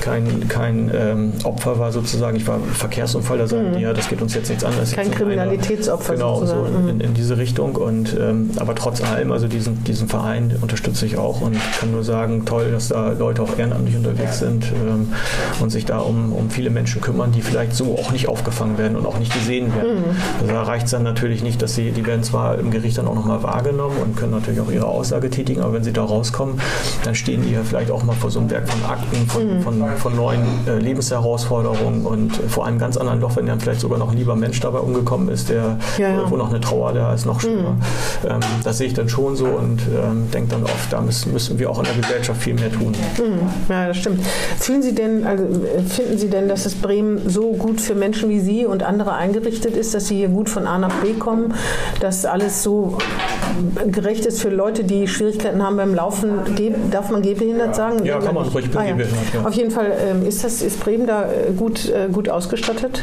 kein, kein ähm, Opfer war sozusagen. Ich war Verkehrsunfall, da sagen mhm. die, ja, das geht uns jetzt nichts an. Kein Kriminalitätsopfer Genau, sozusagen. so in, mhm. in, diese Richtung. Und ähm, aber trotz allem, also diesen, diesen Verein unterstütze ich auch und kann nur sagen, toll, dass da Leute auch ehrenamtlich unterwegs sind ähm, und sich da um, um viele Menschen kümmern, die vielleicht so auch nicht aufgefangen werden und auch nicht gesehen werden. Mhm. Also da reicht es dann natürlich nicht, dass sie, die werden zwar im Gericht dann auch nochmal wahrgenommen und können natürlich auch ihre Aussage tätigen, aber wenn sie da rauskommen, dann stehen die ja vielleicht auch mal vor so einem Werk von Akten, von, mhm. von, von, neuen äh, Lebensherausforderungen und vor einem ganz anderen Loch, wenn dann vielleicht sogar noch ein lieber Mensch dabei umgekommen ist, der, ja, ja. wo noch eine Trauer da ist, noch schlimmer. Mhm. Ähm, das sehe ich dann schon so und ähm, denke dann oft, da müssen, müssen wir auch in der Gesellschaft viel mehr tun. Mhm. Ja, das stimmt. Fühlen Sie denn, also finden Sie denn, dass es Bremen so gut für Menschen wie Sie und andere eingerichtet ist, dass Sie hier gut von A nach B kommen, dass alles so gerecht ist für Leute, die Schwierigkeiten haben beim Laufen? Darf man gehbehindert sagen? Ja, kann man ruhig ah, ja. ja. Auf jeden Fall ähm, ist, das, ist Bremen da äh, gut, äh, gut ausgestattet?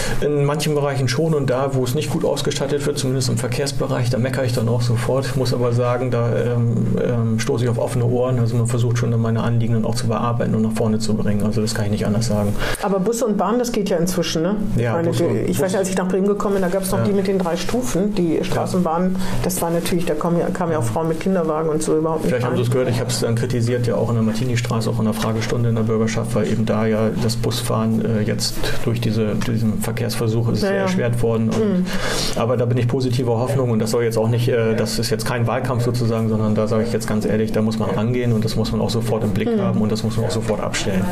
In manchen Bereichen schon und da, wo es nicht gut ausgestattet wird, zumindest im Verkehrsbereich, da meckere ich dann auch sofort. Muss aber sagen, da ähm, ähm, stoße ich auf offene Ohren. Also man versucht schon meine Anliegen dann auch zu bearbeiten und nach vorne zu bringen. Also das kann ich nicht anders sagen. Aber Busse und Bahn, das geht ja inzwischen, ne? Ja, meine, Bus ich weiß ja, als ich nach Bremen gekommen bin, da gab es noch ja. die mit den drei Stufen, die Straßenbahn. Das war natürlich, da kamen ja, kam ja auch Frauen mit Kinderwagen und so überhaupt nicht. Vielleicht haben Sie es gehört, ich habe es dann kritisiert, ja auch in der Martini-Straße, auch in der Fragestunde in der Bürgerschaft, weil eben da ja das Busfahren äh, jetzt durch diese, diesen Verkehrsversuch ist ja, sehr erschwert worden. Und, mhm. Aber da bin ich positiver Hoffnung und das soll jetzt auch nicht, äh, das ist jetzt kein Wahlkampf sozusagen, sondern da sage ich jetzt ganz ehrlich, da muss man rangehen und das muss man auch sofort im Blick mhm. haben und das muss man auch sofort abstellen.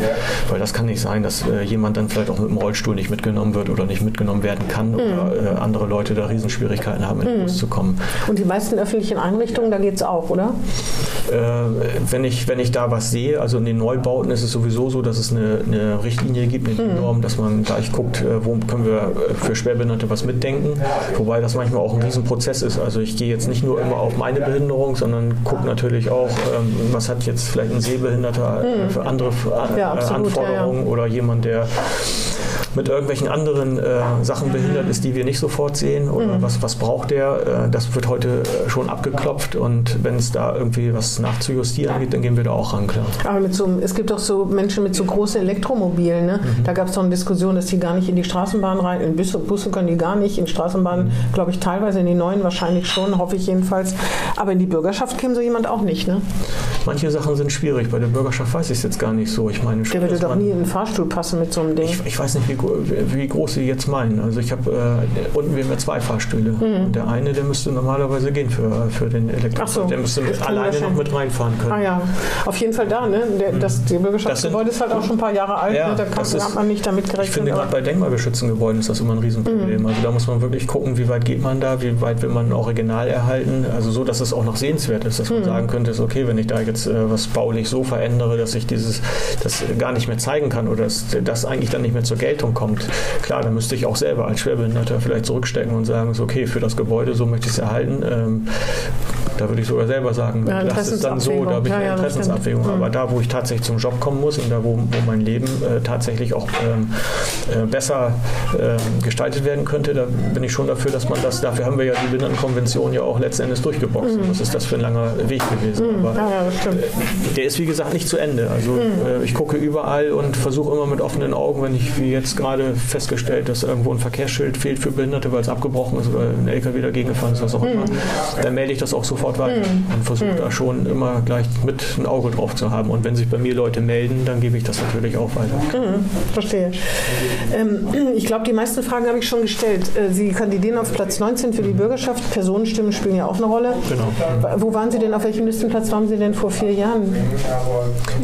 Weil das kann nicht sein, dass äh, jemand dann vielleicht auch mit dem Rollstuhl nicht mitgenommen wird oder nicht mitgenommen werden kann mhm. oder äh, andere Leute da Riesenschwierigkeiten haben, in den mhm. Bus zu kommen. Und die meisten öffentlichen Einrichtungen, da geht es auch, oder? Äh, wenn, ich, wenn ich da was sehe, also in den Neubauten ist es sowieso so, dass es eine, eine Richtlinie gibt, eine mhm. Norm, dass man gleich guckt, äh, wo können wir äh, für Schwerbehinderte was mitdenken. Wobei das manchmal auch ein Riesenprozess ist. Also ich gehe jetzt nicht nur immer auf meine Behinderung, sondern gucke natürlich auch, ähm, was hat jetzt vielleicht ein Sehbehinderter mhm. für andere ja, absolut, Anforderungen ja, ja. oder jemand, der mit irgendwelchen anderen äh, Sachen behindert ist, die wir nicht sofort sehen oder mhm. was, was braucht der. Äh, das wird heute äh, schon abgeklopft und wenn es da irgendwie was nachzujustieren gibt, dann gehen wir da auch ran, klar. Aber mit so, es gibt auch so Menschen mit so großen Elektromobilen. Ne? Mhm. Da gab es doch eine Diskussion, dass die gar nicht in die Straßenbahn rein, in Busse, Busse können die gar nicht, in Straßenbahnen mhm. glaube ich teilweise, in die neuen wahrscheinlich schon, hoffe ich jedenfalls. Aber in die Bürgerschaft käme so jemand auch nicht, ne? Manche Sachen sind schwierig. Bei der Bürgerschaft weiß ich es jetzt gar nicht so. Ich meine, der würde doch nie in den Fahrstuhl passen mit so einem Ding. Ich, ich weiß nicht, wie wie groß Sie jetzt meinen. Also ich habe äh, unten wir haben zwei Fahrstühle. Mhm. Und der eine, der müsste normalerweise gehen für, für den Elektro. So, der müsste mit, alleine noch mit reinfahren können. Ah ja, auf jeden Fall da. Ne? Der, mhm. das, der Bürgerschaftsgebäude ist halt auch schon ein paar Jahre alt. Ja, ne? Da kann, ist, hat man nicht damit gerechnet. Ich finde gerade bei denkmalgeschützten Gebäuden ist das immer ein Riesenproblem. Mhm. Also da muss man wirklich gucken, wie weit geht man da, wie weit will man ein Original erhalten. Also so, dass es auch noch sehenswert ist, dass man mhm. sagen könnte, ist okay, wenn ich da jetzt äh, was baulich so verändere, dass ich dieses das gar nicht mehr zeigen kann oder dass das eigentlich dann nicht mehr zur Geltung kommt. Klar, da müsste ich auch selber als Schwerbehinderter vielleicht zurückstecken und sagen, so okay, für das Gebäude, so möchte ich es erhalten. Ähm, da würde ich sogar selber sagen, ja, das ist dann so, da habe ich eine ja, Interessensabwägung. Ja. Aber da, wo ich tatsächlich zum Job kommen muss und da, wo, wo mein Leben äh, tatsächlich auch ähm, äh, besser äh, gestaltet werden könnte, da bin ich schon dafür, dass man das, dafür haben wir ja die Behindertenkonvention ja auch letzten Endes durchgeboxt. Mhm. Was ist das für ein langer Weg gewesen? Mhm. Aber der ist, wie gesagt, nicht zu Ende. Also mhm. Äh, ich gucke überall und versuche immer mit offenen Augen, wenn ich, wie jetzt gerade festgestellt, dass irgendwo ein Verkehrsschild fehlt für Behinderte, weil es abgebrochen ist oder ein LKW dagegen gefahren ist, was auch immer, mhm. dann melde ich das auch sofort sofort weiter mhm. und versuche mhm. da schon immer gleich mit ein Auge drauf zu haben. Und wenn sich bei mir Leute melden, dann gebe ich das natürlich auch weiter. Mhm. Verstehe. Ähm, ich glaube, die meisten Fragen habe ich schon gestellt. Äh, Sie kandidieren auf Platz 19 für die Bürgerschaft. Personenstimmen spielen ja auch eine Rolle. Genau. Wo waren Sie denn, auf welchem Listenplatz waren Sie denn vor vier Jahren?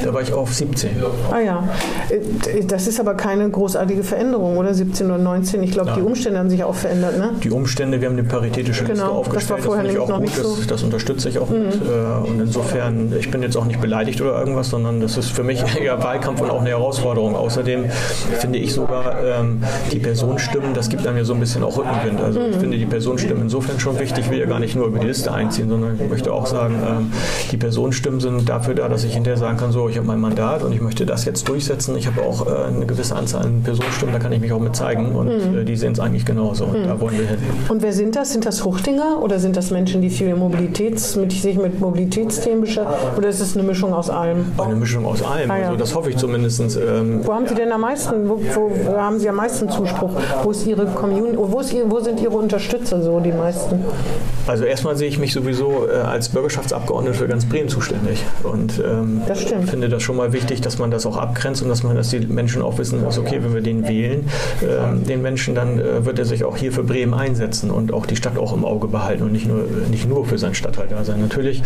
Da war ich auf 17. Ah ja. Äh, das ist aber keine großartige Veränderung, oder? 17 oder 19. Ich glaube, die Umstände haben sich auch verändert, ne? Die Umstände, wir haben eine paritätische Liste genau, aufgestellt. Das war vorher das nämlich noch nicht so. Das, das unterstütze ich auch mhm. mit. Äh, und insofern, ich bin jetzt auch nicht beleidigt oder irgendwas, sondern das ist für mich eher Wahlkampf und auch eine Herausforderung. Außerdem finde ich sogar ähm, die Personenstimmen, das gibt einem ja so ein bisschen auch Rückenwind. Also ich mhm. finde die Personenstimmen insofern schon wichtig, ich will ja gar nicht nur über die Liste einziehen, sondern ich möchte auch sagen, ähm, die Personenstimmen sind dafür da, dass ich hinterher sagen kann, so, ich habe mein Mandat und ich möchte das jetzt durchsetzen. Ich habe auch äh, eine gewisse Anzahl an Personenstimmen, da kann ich mich auch mit zeigen und mhm. äh, die sehen es eigentlich genauso und mhm. da wollen wir hin. Und wer sind das? Sind das Hochdinger oder sind das Menschen, die viel Mobilitäts, mit, sich mit Mobilitätsthemen beschäftigen oder ist es eine Mischung aus allem? Eine Mischung aus allem, ah, ja. also das hoffe ich zumindest. Ähm, wo haben Sie denn am meisten, wo, wo, haben Sie am meisten Zuspruch? Wo ist Ihre Community, wo, ist, wo sind Ihre Unterstützer so, die meisten? Also erstmal sehe ich mich sowieso äh, als Bürgerschaftsabgeordneter für ganz Bremen zuständig und ähm, das finde das schon mal wichtig, dass man das auch abgrenzt und dass man, dass die Menschen auch wissen, dass okay, wenn wir den wählen, äh, den Menschen, dann äh, wird er sich auch hier für Bremen einsetzen und auch die Stadt auch im Auge behalten und nicht nur, nicht nur für seinen Stadtteil da sein. Natürlich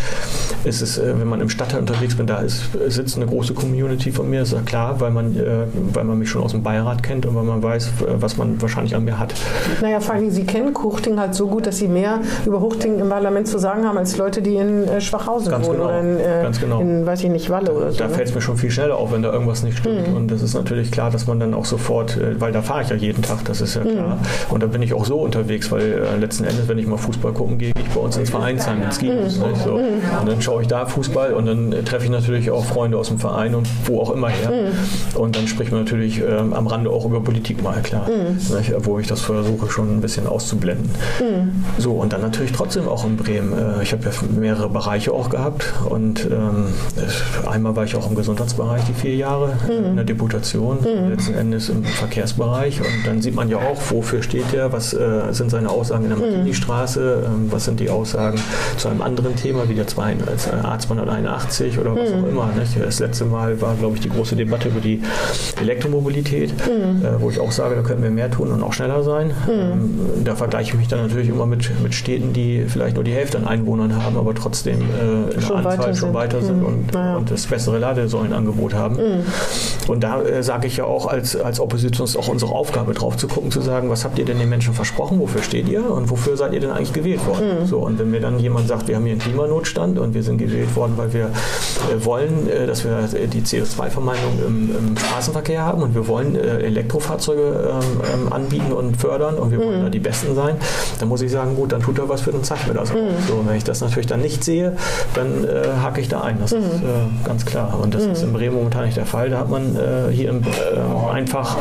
ist es, äh, wenn man im Stadtteil unterwegs bin, da ist, sitzt eine große Community von mir, ist ja klar, weil man, äh, weil man mich schon aus dem Beirat kennt und weil man weiß, was man wahrscheinlich an mir hat. Naja, vor allem, Sie kennen Kuchting halt so gut, dass Sie mehr über Huchting im Parlament zu sagen haben, als Leute, die in äh, Schwachhausen Ganz wohnen genau. oder in, Ganz genau. in, weiß ich nicht, Walle oder so. Da ne? fällt es mir schon viel schneller auf, wenn da irgendwas nicht stimmt. Mhm. Und das ist natürlich klar, dass man dann auch sofort, weil da fahre ich ja jeden Tag, das ist ja klar. Mhm. Und da bin ich auch so unterwegs, weil letzten Endes, wenn ich mal Fußball gucken gehe, gehe ich bei uns ins Vereinsheim, ins Kibus. Mhm. So. Mhm. Und dann schaue ich da Fußball und dann treffe ich natürlich auch Freunde aus dem Verein und wo auch immer her. Mhm. Und dann spricht man natürlich ähm, am Rande auch über Politik mal, klar. Mhm. Wo ich das versuche schon ein bisschen auszublenden. So, und dann natürlich trotzdem auch in Bremen. Äh, ich habe ja mehrere Bereiche auch gehabt und ähm, einmal war ich auch im Gesundheitsbereich die vier Jahre mhm. in der Deputation, mhm. letzten Endes im Verkehrsbereich und dann sieht man ja auch, wofür steht er, was äh, sind seine Aussagen in der mhm. Martini-Straße, ähm, was sind die Aussagen zu einem anderen Thema wie der A281 oder was mhm. auch immer. Nicht? Das letzte Mal war, glaube ich, die große Debatte über die Elektromobilität, mhm. äh, wo ich auch sage, da könnten wir mehr tun und auch schneller sein. Mhm. Ähm, da vergleiche ich mich dann natürlich immer mit, mit Städten, die vielleicht nur die Hälfte an Einwohnern haben, aber trotzdem äh, in schon der Anzahl schon weiter sind, und, naja. und, das bessere Ladesäulenangebot haben. Und da äh, sage ich ja auch als, als Opposition ist auch unsere Aufgabe drauf zu gucken, zu sagen, was habt ihr denn den Menschen versprochen, wofür steht ihr und wofür seid ihr denn eigentlich gewählt worden? So, und wenn mir dann jemand sagt, wir haben hier einen Klimanotstand und wir sind gewählt worden, weil wir äh, wollen, äh, dass wir die CO2-Vermeidung im, im, Straßenverkehr haben und wir wollen äh, Elektrofahrzeuge ähm, ähm, anbieten und fördern und wir mhm. wollen da die Besten sein, dann muss ich sagen, gut, dann tut er was für den zeigt mir das auch. Mhm. So, wenn ich das natürlich dann nicht sehe, dann äh, hake ich da ein. Das ist mhm. äh, ganz klar. Und das ist mhm. in Bremen momentan nicht der Fall. Da hat man äh, hier im, einfach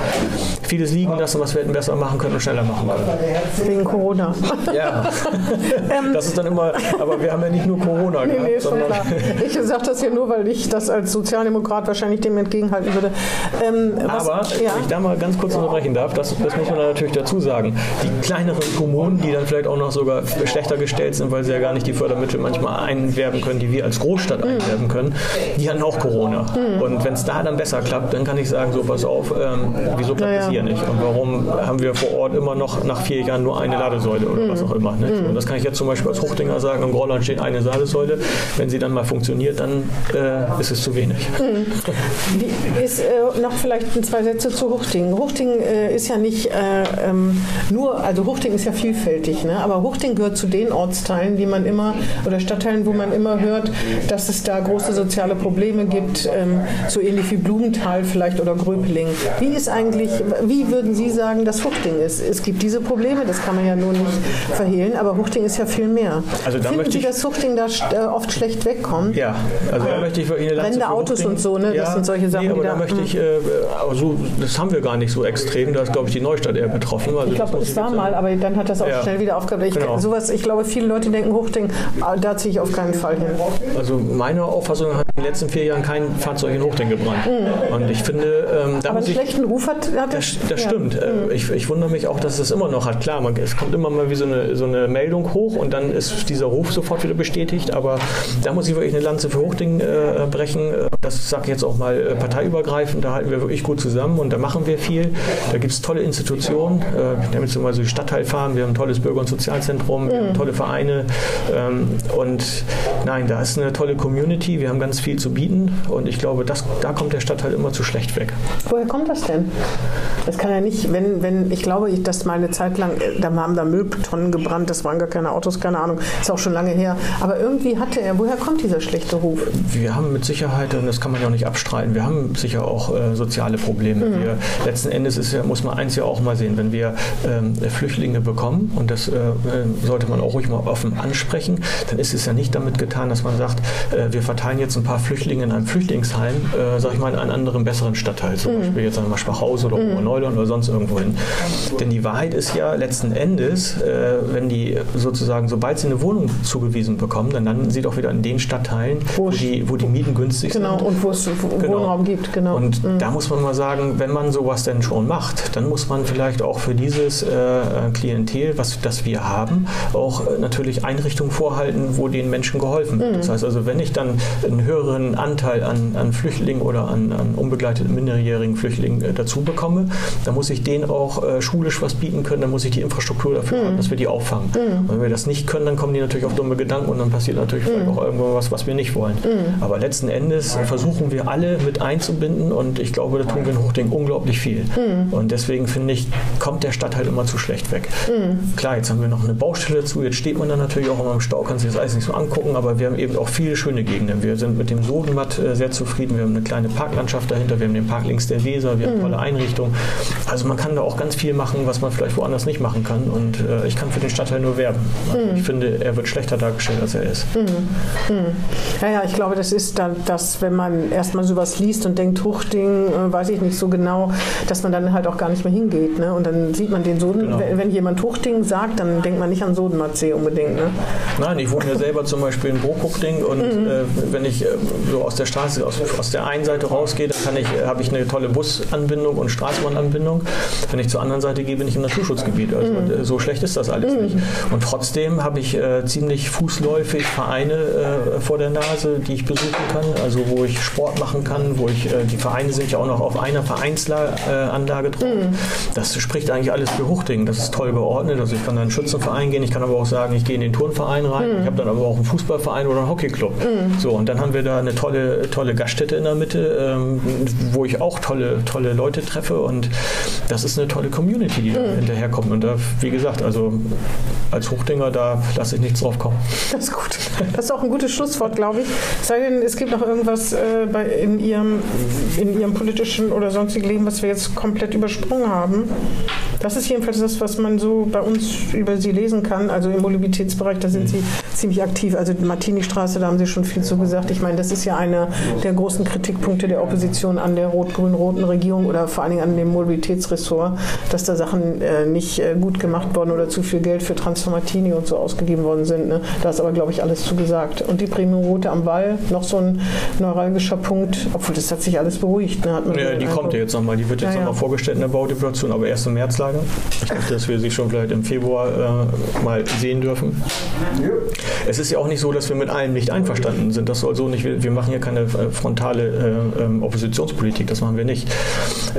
vieles liegen lassen, was wir hätten besser machen können und schneller machen können. Wegen Corona. Ja, ähm, das ist dann immer, aber wir haben ja nicht nur Corona nee, gehabt. Nee, schon klar. Ich sage das ja nur, weil ich das als Sozialdemokrat wahrscheinlich dem entgegenhalten würde. Ähm, was, aber, ja. wenn ich da mal ganz kurz unterbrechen darf, das, das muss man natürlich dazu sagen. Die kleineren Kommunen, die dann vielleicht auch noch sogar schlechter gestellt sind, weil sie ja gar nicht die Fördermittel manchmal einwerben können, die wir als Großstadt mhm. einwerben können, die hatten auch Corona. Mhm. Und wenn es da dann besser klappt, dann kann ich sagen, so pass auf, ähm, wieso klappt es naja. hier nicht? Und warum haben wir vor Ort immer noch nach vier Jahren nur eine Ladesäule oder mhm. was auch immer? Nicht? Und das kann ich jetzt zum Beispiel als Hochdinger sagen, im Grolland steht eine Ladesäule. Wenn sie dann mal funktioniert, dann äh, ist es zu wenig. Mhm. Ist äh, noch vielleicht zwei Sätze zu Huchting. Huchting äh, ist ja nicht äh, ähm, nur, also Huchting ist ja vielfältig, ne? aber Huchting gehört zu den Ortsteilen, die man immer, oder Stadtteilen, wo man immer hört, dass es da große soziale Probleme gibt, ähm, so ähnlich wie Blumenthal vielleicht oder Gröpeling. Wie ist eigentlich, wie würden Sie sagen, dass Huchting ist? Es gibt diese Probleme, das kann man ja nur nicht verhehlen, aber Huchting ist ja viel mehr. Also Finden Sie, dass Huchting da äh, oft schlecht wegkommt? Ja, also da möchte ich wirklich eine Brennende Autos und so, ne? Ja, das sind solche Sachen, nee, aber da, da möchte ich, äh, also, das haben wir gar nicht so extrem, da ist, glaube ich, die Neustadt eher betroffen. Also ich glaube, es war mal, aber dann hat das auch ja. schnell wieder aufgehört. Ich, genau. sowas, ich glaube, viele Leute denken, Huchting, ah, da ziehe ich auf keinen Fall hin. Also meine Auffassung hat in den letzten vier Jahren kein Fahrzeug in Huchting gebrannt. Mhm. Und ich finde, ähm, da aber einen schlechten Ruf hat, hat das. Das ja. stimmt. Mhm. Ich, ich wundere mich auch, dass es immer noch hat. Klar, man, es kommt immer mal wie so eine, so eine Meldung hoch und dann ist dieser Ruf sofort wieder bestätigt. Aber da muss ich wirklich eine Lanze für Hochding äh, brechen. Das sage ich jetzt auch mal äh, parteiübergreifend. Da halten wir wirklich gut zusammen und da machen wir viel. Da gibt es tolle Institutionen. Äh, ich nehme jetzt so die Stadtteilfahren. Wir haben ein tolles Bürger- und Sozialzentrum. Mhm. Wir haben tolle Vereine. Ähm, und nein, da ist eine tolle Community. Wir haben ganz viel zu bieten. Und ich glaube, das, da kommt der Stadtteil immer zu schlecht weg. Woher kommt das denn? Das kann ja nicht, wenn, wenn, ich glaube, dass mal eine Zeit lang, äh, da haben da Mülltonnen gebrannt, das waren gar keine Autos, keine Ahnung, ist auch schon lange her. Aber irgendwie hatte er, woher kommt dieser schlechte Ruf? Wir haben mit Sicherheit, und das kann man ja auch nicht abstreiten, wir haben sicher auch äh, soziale Probleme. Mhm. Wir, letzten Endes ist ja, muss man eins ja auch mal sehen, wenn wir ähm, Flüchtlinge bekommen, und das äh, äh, sollte man auch ruhig mal offen ansprechen, dann ist es ja nicht damit getan, dass man sagt, äh, wir verteilen jetzt ein paar Flüchtlinge in einem Flüchtlingsheim, äh, sag ich mal, in einen anderen, besseren Stadtteil, zum mhm. Beispiel jetzt sagen wir mal Schwachhause oder mhm. Oberneulern oder sonst irgendwo hin. Denn die Wahrheit ist ja letzten Endes, äh, wenn die sozusagen, sobald sie eine Wohnung zugewiesen bekommen, dann landen sie doch wieder in den Stadtteilen, wo, die, wo die Mieten günstig genau, sind. Genau, und wo es genau. Wohnraum gibt. Genau. Und mhm. da muss man mal sagen, wenn man sowas denn schon macht, dann muss man vielleicht auch für dieses äh, Klientel, was das wir haben, auch äh, natürlich Einrichtungen vorhalten, wo den Menschen geholfen wird. Mhm. Das heißt also, wenn ich dann einen höheren Anteil an, an Flüchtlingen oder an, an unbegleiteten minderjährigen Flüchtlingen äh, dazu bekomme, dann muss ich denen auch äh, schulisch was bieten können, dann muss ich die Infrastruktur dafür mhm. haben, dass wir die auffangen. Mhm. Und wenn wir das nicht können, dann kommen die natürlich auf dumme Gedanken und dann passiert natürlich mhm. vielleicht auch irgendwo was, was wir nicht wollen. Mhm. Aber letzten Endes versuchen wir alle mit einzubinden und ich glaube, da tun wir in Hochding unglaublich viel. Mhm. Und deswegen finde ich, kommt der Stadtteil immer zu schlecht weg. Mhm. Klar, jetzt haben wir noch eine Baustelle dazu, jetzt steht man dann natürlich auch immer im Stau, kann sich das alles nicht so angucken, aber wir haben eben auch viele schöne Gegenden. Wir sind mit dem Sodenmatt äh, sehr zufrieden, wir haben eine kleine Parklandschaft dahinter, wir haben den Park links der Weser, wir haben tolle Einrichtungen. Also man kann da auch ganz viel machen, was man vielleicht woanders nicht machen kann und äh, ich kann für den Stadtteil nur werben. Also ich finde, er wird schlechter dargestellt, als er ist. Mhm. Mhm. Ja, ja, ich glaube, das ist dann das, wenn man erstmal sowas liest und denkt, Huchting, äh, weiß ich nicht so genau, dass man dann halt auch gar nicht mehr hingeht. Ne? Und dann sieht man den Soden, genau. wenn jemand Huchting sagt, dann denkt man nicht an Sodenmatzee unbedingt. Ne? Nein, ich wohne ja selber zum Beispiel in Burghuchting und mhm. äh, wenn ich äh, so aus der Straße, aus, aus der einen Seite rausgehe, dann ich, äh, habe ich eine tolle Busanbindung und Straßenbahnanbindung. Wenn ich zur anderen Seite gehe, bin ich im Naturschutzgebiet. Also mhm. Äh, so schlecht ist das alles mhm. nicht. Und trotzdem habe ich äh, ziemlich fußläufig Vereine äh, vor der Nase, die ich besuchen kann, also wo ich Sport machen kann, wo ich, äh, die Vereine sind ja auch noch auf einer Vereinsanlage drauf. Mhm. Das spricht eigentlich alles für Huchting. Das ist toll geordnet. Also ich kann da in einen Schützenverein gehen, ich kann aber auch sagen, ich gehe in den Turnverein rein, mhm. ich habe dann aber auch einen Fußballverein oder einen Hockeyclub. Mhm. So, und dann haben wir da eine tolle, tolle Gaststätte in der Mitte, ähm, wo ich auch tolle, tolle Leute treffe und das ist eine tolle Community, die mhm. hinterherkommt. Und da, wie gesagt, also als Hochdinger, da lasse ich nichts drauf kommen. Das ist gut. Das ist auch ein gutes Schlusswort, glaube ich. Sei denn, es gibt noch irgendwas äh, bei, in, ihrem, in Ihrem politischen oder sonstigen Leben, was wir jetzt komplett übersprungen haben. Das ist jedenfalls das, was man so bei uns über Sie lesen kann. Also im Mobilitätsbereich, da sind Sie ziemlich aktiv. Also die Martini-Straße, da haben Sie schon viel zu gesagt. Ich meine, das ist ja einer der großen Kritikpunkte der Opposition an der rot-grün-roten Regierung oder vor allen Dingen an dem Mobilitätsressort, dass da Sachen äh, nicht äh, gut gemacht worden oder zu viel Geld für Transformatini und so ausgegeben worden sind. Ne? Da ist aber, glaube ich, alles zu gesagt. Und die Premium-Rote am Wall, noch so ein neuralgischer Punkt, obwohl das hat sich alles beruhigt. Ne? ja, die kommt ja jetzt nochmal, die wird jetzt ja, nochmal ja. vorgestellt in der Baudeploration, aber erst im Märzlager. Ich dachte, dass wir sie schon vielleicht im Februar äh, mal sehen dürfen. Es ist ja auch nicht so, dass wir mit allem nicht einverstanden sind. Das soll so nicht, wir, machen hier keine äh, frontale äh, ähm, Oppositionspolitik, das machen wir nicht,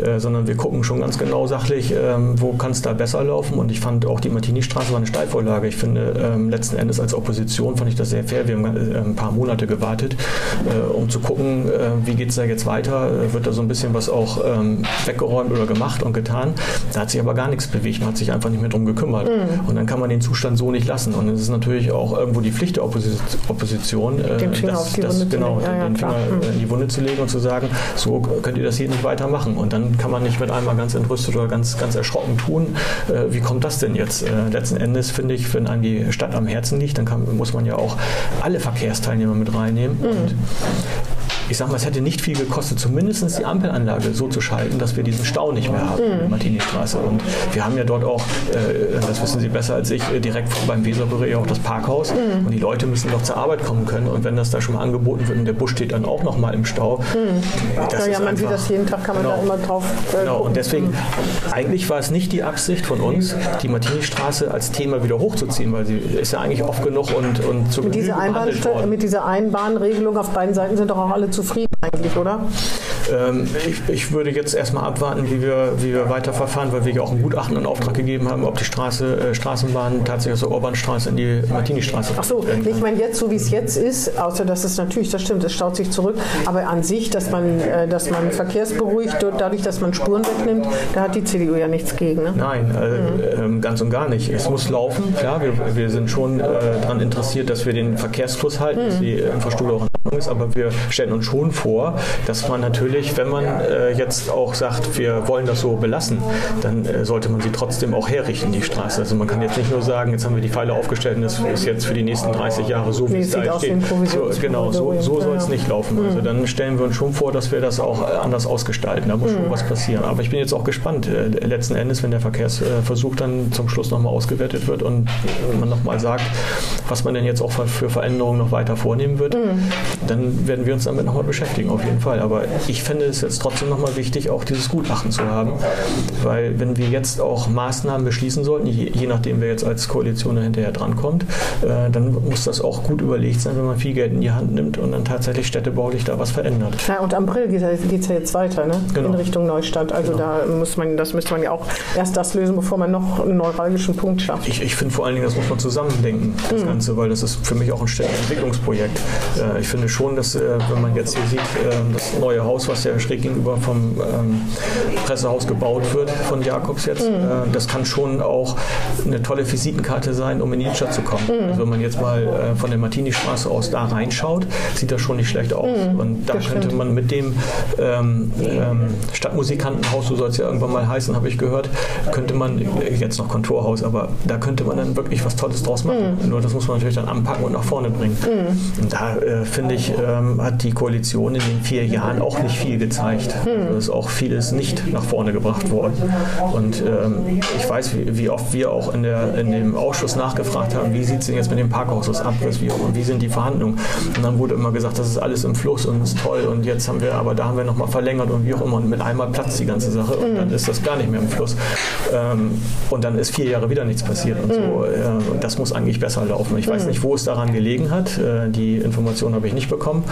äh, sondern wir gucken schon ganz genau sachlich, ähm, wo kann es da besser laufen. Und ich fand auch die Martini-Straße war eine Steilvorlage. Ich finde, ähm, letzten Endes als Opposition fand ich das sehr fair. Wir haben äh, ein paar Monate gewartet, äh, um zu gucken, wie geht es da jetzt weiter. wird da so ein bisschen was auch weggeräumt oder gemacht und getan. Da hat sich aber gar nichts bewegt. Man hat sich einfach nicht mehr drum gekümmert. Mhm. Und dann kann man den Zustand so nicht lassen. Und es ist natürlich auch irgendwo die Pflicht der Opposition, den Finger das, das, genau, zu legen. Ja, den Finger mhm. in die Wunde zu legen und zu sagen, so könnt ihr das hier nicht weitermachen. Und dann kann man nicht mit einmal ganz entrüstet oder ganz, ganz erschrocken tun, äh, wie kommt das denn jetzt? Äh, letzten Endes finde ich, wenn einem die Stadt am Herzen liegt, dann kann, muss man ja auch alle Verkehrsteilnehmer mit reinnehmen. Mhm. Und ich sage mal, es hätte nicht viel gekostet, zumindest die Ampelanlage so zu schalten, dass wir diesen Stau nicht mehr haben, mhm. Martini-Straße. Und wir haben ja dort auch, äh, das wissen Sie besser als ich, äh, direkt beim Weserbrüche ja auch das Parkhaus. Mhm. Und die Leute müssen doch zur Arbeit kommen können. Und wenn das da schon mal angeboten wird und der Bus steht dann auch noch mal im Stau. Mhm. Das ja, ja, man sieht das jeden Tag, kann man genau, da immer drauf. Äh, genau, und deswegen, eigentlich war es nicht die Absicht von uns, die Martini-Straße als Thema wieder hochzuziehen, weil sie ist ja eigentlich oft genug und, und zu mit dieser, mit dieser Einbahnregelung auf beiden Seiten sind doch auch alle zu zufrieden eigentlich, oder? Ähm, ich, ich, würde jetzt erstmal abwarten, wie wir, wie wir weiter verfahren, weil wir ja auch ein Gutachten in Auftrag gegeben haben, ob die Straße, äh, Straßenbahn tatsächlich aus der Orbanstraße in die Martini-Straße Ach so, ich meine jetzt so wie es jetzt ist, außer dass es natürlich, das stimmt, es staut sich zurück, aber an sich, dass man, äh, dass man verkehrsberuhigt, dadurch, dass man Spuren wegnimmt, da hat die CDU ja nichts gegen. Ne? Nein, äh, mhm. ganz und gar nicht. Es muss laufen, klar, wir, wir sind schon äh, daran interessiert, dass wir den Verkehrsfluss halten, mhm. dass die Infrastruktur auch in Ordnung ist, aber wir stellen uns schon vor, dass man natürlich, wenn man äh, jetzt auch sagt, wir wollen das so belassen, dann äh, sollte man sie trotzdem auch herrichten, die Straße. Also man kann jetzt nicht nur sagen, jetzt haben wir die Pfeile aufgestellt und das ist jetzt für die nächsten 30 Jahre so, wie es da steht. So, genau, so, so soll es nicht laufen. Also mhm. dann stellen wir uns schon vor, dass wir das auch anders ausgestalten. Da muss schon mhm. was passieren. Aber ich bin jetzt auch gespannt, äh, letzten Endes, wenn der Verkehrsversuch dann zum Schluss nochmal ausgewertet wird und man nochmal sagt, was man denn jetzt auch für Veränderungen noch weiter vornehmen wird, mhm. dann werden wir uns damit nochmal beschäftigen, auf jeden Fall. Aber ich finde es jetzt trotzdem nochmal wichtig, auch dieses Gutachten zu haben, weil wenn wir jetzt auch Maßnahmen beschließen sollten, je, je nachdem, wer jetzt als Koalition hinterher drankommt, äh, dann muss das auch gut überlegt sein, wenn man viel Geld in die Hand nimmt und dann tatsächlich städtebaulich da was verändert. Ja, und am April geht es ja jetzt weiter, ne? Genau. in Richtung Neustadt. Also genau. da muss man, das müsste man ja auch erst das lösen, bevor man noch einen neuralgischen Punkt schafft. Ich, ich finde vor allen Dingen, das muss man zusammendenken, das mhm. Ganze, weil das ist für mich auch ein Städteentwicklungsprojekt. Äh, ich finde schon, dass, äh, wenn man jetzt hier sieht, äh, das neue Haus, was ja schräg gegenüber vom ähm, Pressehaus gebaut wird, von Jakobs jetzt, mhm. Äh, das kann schon auch eine tolle Visitenkarte sein, um in die Stadt zu kommen. Mhm. Also wenn man jetzt mal äh, von der Martini-Straße aus da reinschaut, sieht das schon nicht schlecht aus. Mhm. Und da könnte man mit dem ähm, ähm, Stadtmusikantenhaus, so soll es ja irgendwann mal heißen, habe ich gehört, könnte man, jetzt noch Kontorhaus, aber da könnte man dann wirklich was Tolles draus machen. Mhm. Nur das muss man natürlich dann anpacken und nach vorne bringen. Mhm. Und da äh, finde ich, ähm, hat die Koalition in den vier Jahren auch nicht viel gezeigt. Mhm. Also ist auch vieles nicht nach vorne gebracht worden. Und ähm, ich weiß, wie, wie, oft wir auch in, der, in dem Ausschuss nachgefragt haben, wie sieht es denn jetzt mit dem Parkhaus aus Abriss, wie, wie sind die Verhandlungen? Und dann wurde immer gesagt, das ist alles im Fluss und ist toll und jetzt haben wir, aber da haben wir nochmal verlängert und wie auch immer und mit einmal platzt die ganze Sache und dann ist das gar nicht mehr im Fluss. Ähm, und dann ist vier Jahre wieder nichts passiert und so. Äh, das muss eigentlich besser laufen. Ich weiß nicht, wo es daran gelegen hat. Äh, die Information habe ich nicht bekommen.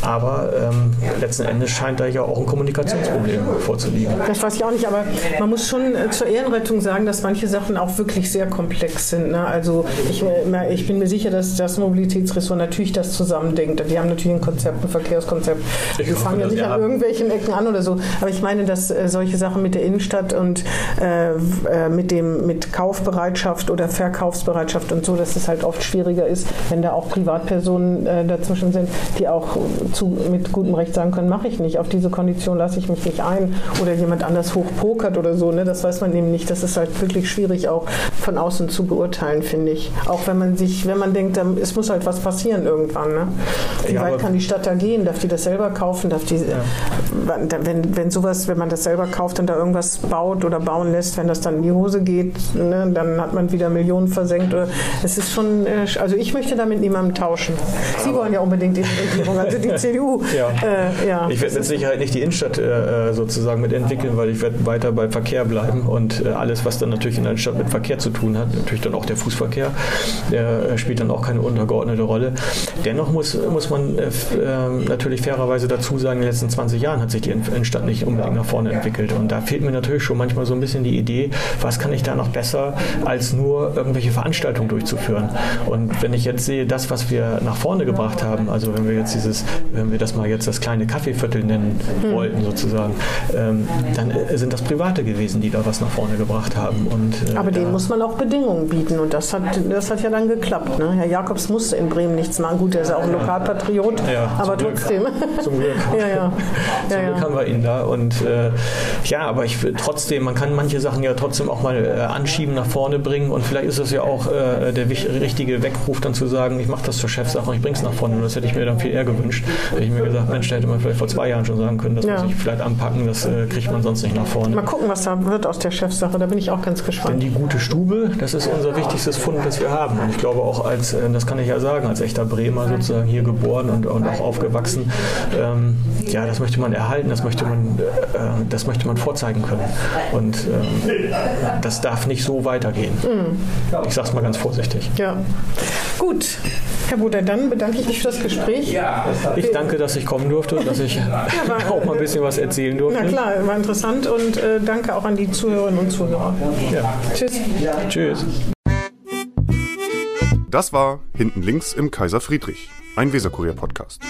Aber ähm, letzten Endes scheint da ja auch ein Kommunikationsproblem vorzuliegen. Das weiß ich auch nicht, aber man muss schon äh, zur Ehrenrettung sagen, dass manche Sachen auch wirklich sehr komplex sind. Ne? Also ich, ich bin mir sicher, dass das Mobilitätsressort natürlich das zusammendenkt. Die haben natürlich ein Konzept, ein Verkehrskonzept. Die fangen ja nicht an irgendwelchen Ecken an oder so. Aber ich meine, dass äh, solche Sachen mit der Innenstadt und äh, äh, mit dem mit Kaufbereitschaft oder Verkaufsbereitschaft und so, dass es halt oft schwieriger ist, wenn da auch Privatpersonen äh, dazwischen sind, die auch zu, mit gutem Recht sagen können, mache ich nicht. Auf diese Kondition lasse ich mich nicht ein oder jemand anders hochpokert oder so. Ne? Das weiß man eben nicht. Das ist halt wirklich schwierig auch von außen zu beurteilen, finde ich. Auch wenn man sich, wenn man denkt, es muss halt was passieren irgendwann. Ne? Wie ja, weit kann die Stadt da gehen? Darf die das selber kaufen? Darf die, ja. wenn, wenn sowas, wenn man das selber kauft und da irgendwas baut oder bauen lässt, wenn das dann in die Hose geht, ne, dann hat man wieder Millionen versenkt. Es ist schon, äh, also ich möchte damit niemandem tauschen. Sie wollen ja unbedingt die Regierung, also die CDU. Ja. Äh, ja. Ich mit Sicherheit nicht die Innenstadt äh, sozusagen mitentwickeln, weil ich werde weiter bei Verkehr bleiben und äh, alles, was dann natürlich in der Stadt mit Verkehr zu tun hat, natürlich dann auch der Fußverkehr, der äh, spielt dann auch keine untergeordnete Rolle. Dennoch muss, muss man äh, ähm, natürlich fairerweise dazu sagen, in den letzten 20 Jahren hat sich die Innenstadt nicht unbedingt nach vorne entwickelt. Und da fehlt mir natürlich schon manchmal so ein bisschen die Idee, was kann ich da noch besser, als nur irgendwelche Veranstaltungen durchzuführen. Und wenn ich jetzt sehe, das, was wir nach vorne gebracht haben, also wenn wir jetzt dieses, wenn wir das mal jetzt das kleine Kaffeeviertel nennen hm. wollten sozusagen, ähm, dann äh, sind das Private gewesen, die da was nach vorne gebracht haben. Und, äh, Aber denen muss man auch Bedingungen bieten und das hat, das hat ja dann geklappt. Ne? Herr Jakobs musste in Bremen nichts machen. Gut, er ist auch ein Lokalpatriot, ja, aber trotzdem. Zum Glück. ja, ja. Zum ja, Glück haben wir ihn da und äh, ja, aber ich trotzdem, man kann manche Sachen ja trotzdem auch mal äh, anschieben, nach vorne bringen. Und vielleicht ist es ja auch äh, der richtige Weckruf, dann zu sagen, ich mache das zur Chefsache und ich bringe es nach vorne. Und das hätte ich mir dann viel eher gewünscht. Hätte ich mir gesagt, Mensch, da hätte man vielleicht vor zwei Jahren schon sagen können, das ja. muss ich vielleicht anpacken, das äh, kriegt man sonst nicht nach vorne. Mal gucken, was da wird aus der Chefsache. Da bin ich auch ganz gespannt. Denn die gute Stube, das ist unser wichtigstes Fund, das wir haben. Und ich glaube auch als, äh, das kann ich ja sagen, als echter Bremer sozusagen hier geboren und, und auch aufgewachsen, ähm, ja, das möchte man erhalten, das möchte man, äh, das möchte man vorzeigen können. Und ähm, das darf nicht so weitergehen. Mhm. Ich sage es mal ganz vorsichtig. Ja. Gut. Herr Buder, dann bedanke ich mich für das Gespräch. Ich danke, dass ich kommen durfte und dass ich war, auch mal ein bisschen was erzählen durfte. Na klar, war interessant und äh, danke auch an die Zuhörerinnen und Zuhörer. Ja. Tschüss. Tschüss. Das war Hinten links im Kaiser Friedrich, ein Weserkurier-Podcast.